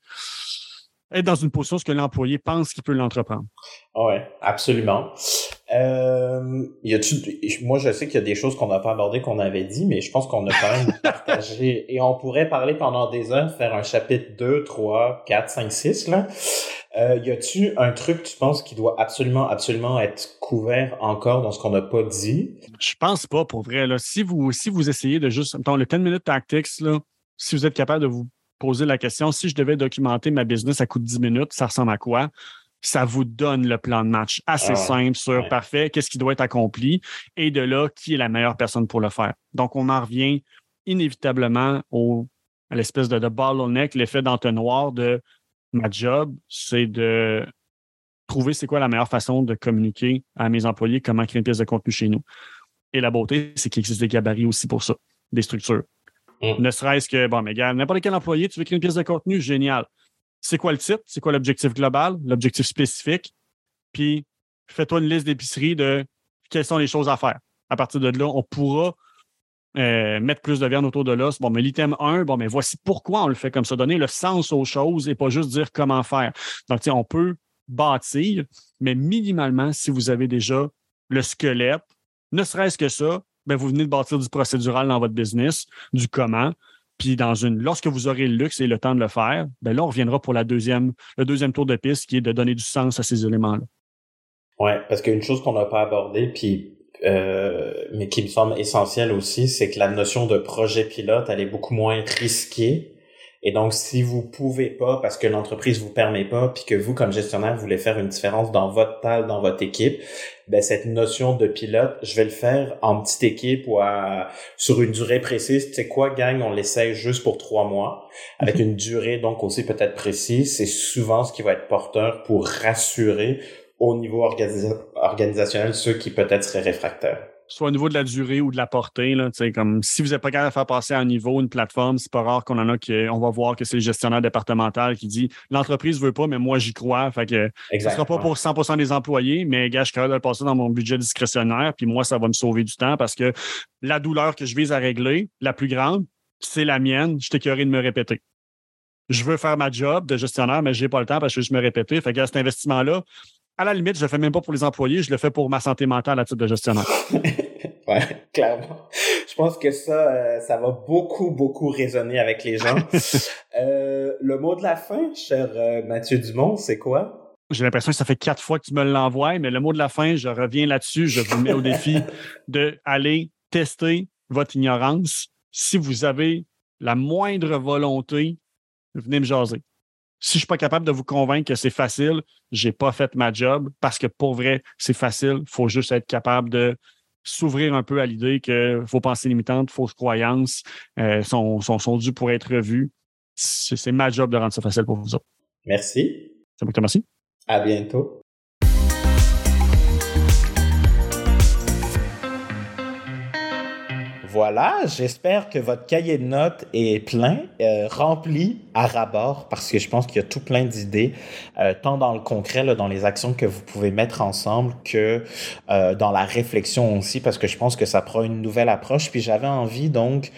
être dans une position que l'employé pense qu'il peut l'entreprendre. Ah oui, absolument. Euh, y a moi, je sais qu'il y a des choses qu'on n'a pas abordées qu'on avait dit, mais je pense qu'on a quand même partagé et on pourrait parler pendant des heures, faire un chapitre 2, 3, 4, 5, 6, là. Euh, y a-tu un truc, tu penses, qui doit absolument, absolument être couvert encore dans ce qu'on n'a pas dit? Je pense pas, pour vrai. Là. Si, vous, si vous essayez de juste, le 10 minutes tactics, là, si vous êtes capable de vous poser la question, si je devais documenter ma business à coup de 10 minutes, ça ressemble à quoi? Ça vous donne le plan de match assez ah simple sur parfait, qu'est-ce qui doit être accompli et de là, qui est la meilleure personne pour le faire. Donc, on en revient inévitablement au, à l'espèce de, de bottleneck, l'effet d'entonnoir de ma job, c'est de trouver c'est quoi la meilleure façon de communiquer à mes employés comment créer une pièce de contenu chez nous. Et la beauté, c'est qu'il existe des gabarits aussi pour ça, des structures. Mm. Ne serait-ce que, bon, mais gars, n'importe quel employé, tu veux créer une pièce de contenu, génial. C'est quoi le titre? C'est quoi l'objectif global, l'objectif spécifique? Puis, fais-toi une liste d'épicerie de quelles sont les choses à faire. À partir de là, on pourra euh, mettre plus de viande autour de l'os. Bon, mais l'item 1, bon, mais voici pourquoi on le fait comme ça. Donner le sens aux choses et pas juste dire comment faire. Donc, on peut bâtir, mais minimalement, si vous avez déjà le squelette, ne serait-ce que ça, ben, vous venez de bâtir du procédural dans votre business, du comment. Puis dans une, lorsque vous aurez le luxe et le temps de le faire, ben là, on reviendra pour la deuxième, le deuxième tour de piste qui est de donner du sens à ces éléments-là. Oui, parce qu'une chose qu'on n'a pas abordée, puis euh, mais qui me semble essentielle aussi, c'est que la notion de projet pilote, elle est beaucoup moins risquée et donc, si vous pouvez pas, parce que l'entreprise vous permet pas, puis que vous, comme gestionnaire, voulez faire une différence dans votre taille, dans votre équipe, ben cette notion de pilote, je vais le faire en petite équipe ou à, sur une durée précise. Tu sais quoi, gang, on l'essaye juste pour trois mois, avec mhm. une durée donc aussi peut-être précise. C'est souvent ce qui va être porteur pour rassurer au niveau organisationnel ceux qui peut-être seraient réfractaires soit au niveau de la durée ou de la portée. Là, comme si vous n'êtes pas capable de faire passer à un niveau une plateforme, c'est pas rare qu'on en a qu'on va voir que c'est le gestionnaire départemental qui dit l'entreprise veut pas, mais moi j'y crois. Fait que ce sera pas pour 100% des employés, mais gars, je suis capable de le passer dans mon budget discrétionnaire, puis moi, ça va me sauver du temps parce que la douleur que je vise à régler, la plus grande, c'est la mienne. Je t'écœurerai de me répéter. Je veux faire ma job de gestionnaire, mais j'ai pas le temps parce que je veux me répéter. Fait que cet investissement-là, à la limite, je le fais même pas pour les employés, je le fais pour ma santé mentale à titre de gestionnaire. ouais, clairement. Je pense que ça, euh, ça va beaucoup, beaucoup résonner avec les gens. euh, le mot de la fin, cher euh, Mathieu Dumont, c'est quoi? J'ai l'impression que ça fait quatre fois que tu me l'envoies, mais le mot de la fin, je reviens là-dessus. Je vous mets au défi d'aller tester votre ignorance. Si vous avez la moindre volonté, venez me jaser si je suis pas capable de vous convaincre que c'est facile, j'ai pas fait ma job parce que pour vrai, c'est facile. Il faut juste être capable de s'ouvrir un peu à l'idée que vos pensées limitantes, fausses croyances euh, sont, sont, sont dues pour être revues. C'est ma job de rendre ça facile pour vous autres. Merci. C'est moi qui te remercie. À bientôt. Voilà, j'espère que votre cahier de notes est plein, euh, rempli à rabord, parce que je pense qu'il y a tout plein d'idées, euh, tant dans le concret, là, dans les actions que vous pouvez mettre ensemble, que euh, dans la réflexion aussi, parce que je pense que ça prend une nouvelle approche. Puis j'avais envie donc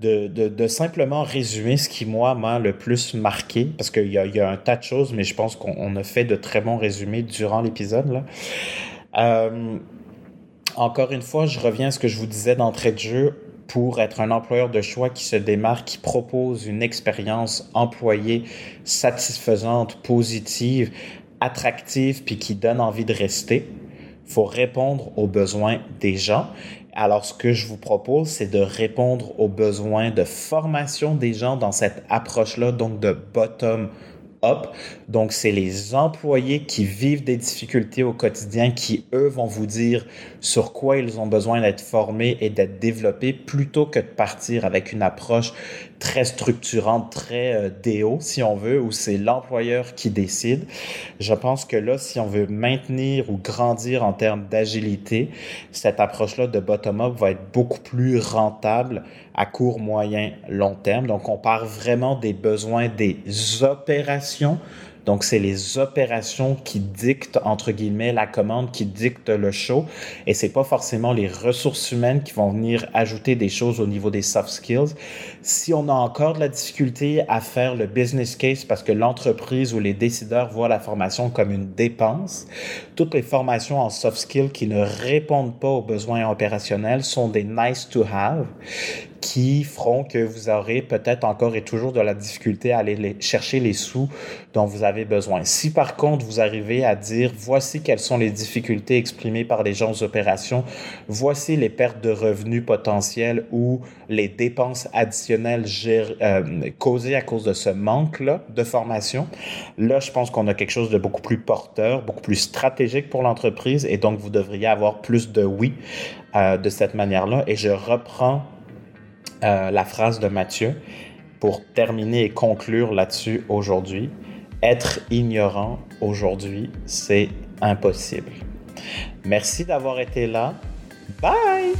de, simplement résumer ce qui, moi, m'a le plus marqué, parce qu'il y a, y a un tas de choses, mais je pense qu'on a fait de très bons résumés durant l'épisode. là. Encore une fois, je reviens à ce que je vous disais d'entrée de jeu. Pour être un employeur de choix qui se démarque, qui propose une expérience employée satisfaisante, positive, attractive, puis qui donne envie de rester, faut répondre aux besoins des gens. Alors, ce que je vous propose, c'est de répondre aux besoins de formation des gens dans cette approche-là, donc de bottom donc, c'est les employés qui vivent des difficultés au quotidien qui, eux, vont vous dire sur quoi ils ont besoin d'être formés et d'être développés plutôt que de partir avec une approche très structurante, très euh, déo, si on veut, où c'est l'employeur qui décide. Je pense que là, si on veut maintenir ou grandir en termes d'agilité, cette approche-là de bottom-up va être beaucoup plus rentable à court, moyen, long terme. Donc, on part vraiment des besoins des opérations donc, c'est les opérations qui dictent, entre guillemets, la commande, qui dictent le show. Et c'est pas forcément les ressources humaines qui vont venir ajouter des choses au niveau des soft skills. Si on a encore de la difficulté à faire le business case parce que l'entreprise ou les décideurs voient la formation comme une dépense, toutes les formations en soft skills qui ne répondent pas aux besoins opérationnels sont des nice to have qui feront que vous aurez peut-être encore et toujours de la difficulté à aller chercher les sous dont vous avez besoin. Si par contre vous arrivez à dire voici quelles sont les difficultés exprimées par les gens aux opérations, voici les pertes de revenus potentielles ou les dépenses additionnelles euh, causées à cause de ce manque-là de formation, là je pense qu'on a quelque chose de beaucoup plus porteur, beaucoup plus stratégique pour l'entreprise et donc vous devriez avoir plus de oui euh, de cette manière-là. Et je reprends euh, la phrase de Mathieu pour terminer et conclure là-dessus aujourd'hui. Être ignorant aujourd'hui, c'est impossible. Merci d'avoir été là. Bye!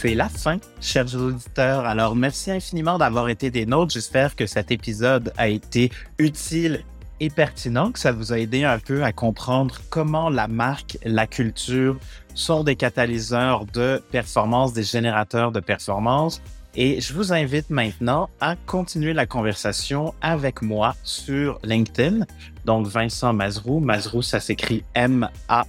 C'est la fin, chers auditeurs. Alors, merci infiniment d'avoir été des nôtres. J'espère que cet épisode a été utile et pertinent, que ça vous a aidé un peu à comprendre comment la marque, la culture sont des catalyseurs de performance, des générateurs de performance. Et je vous invite maintenant à continuer la conversation avec moi sur LinkedIn. Donc, Vincent Mazrou. Mazrou, ça s'écrit M-A-Z-R-O-U.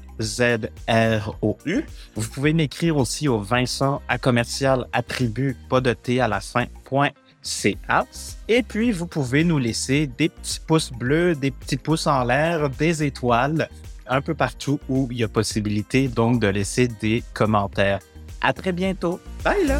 Vous pouvez m'écrire aussi au Vincent à commercial attribut, pas de T à la fin, point et puis, vous pouvez nous laisser des petits pouces bleus, des petits pouces en l'air, des étoiles, un peu partout où il y a possibilité donc de laisser des commentaires. À très bientôt. Bye là!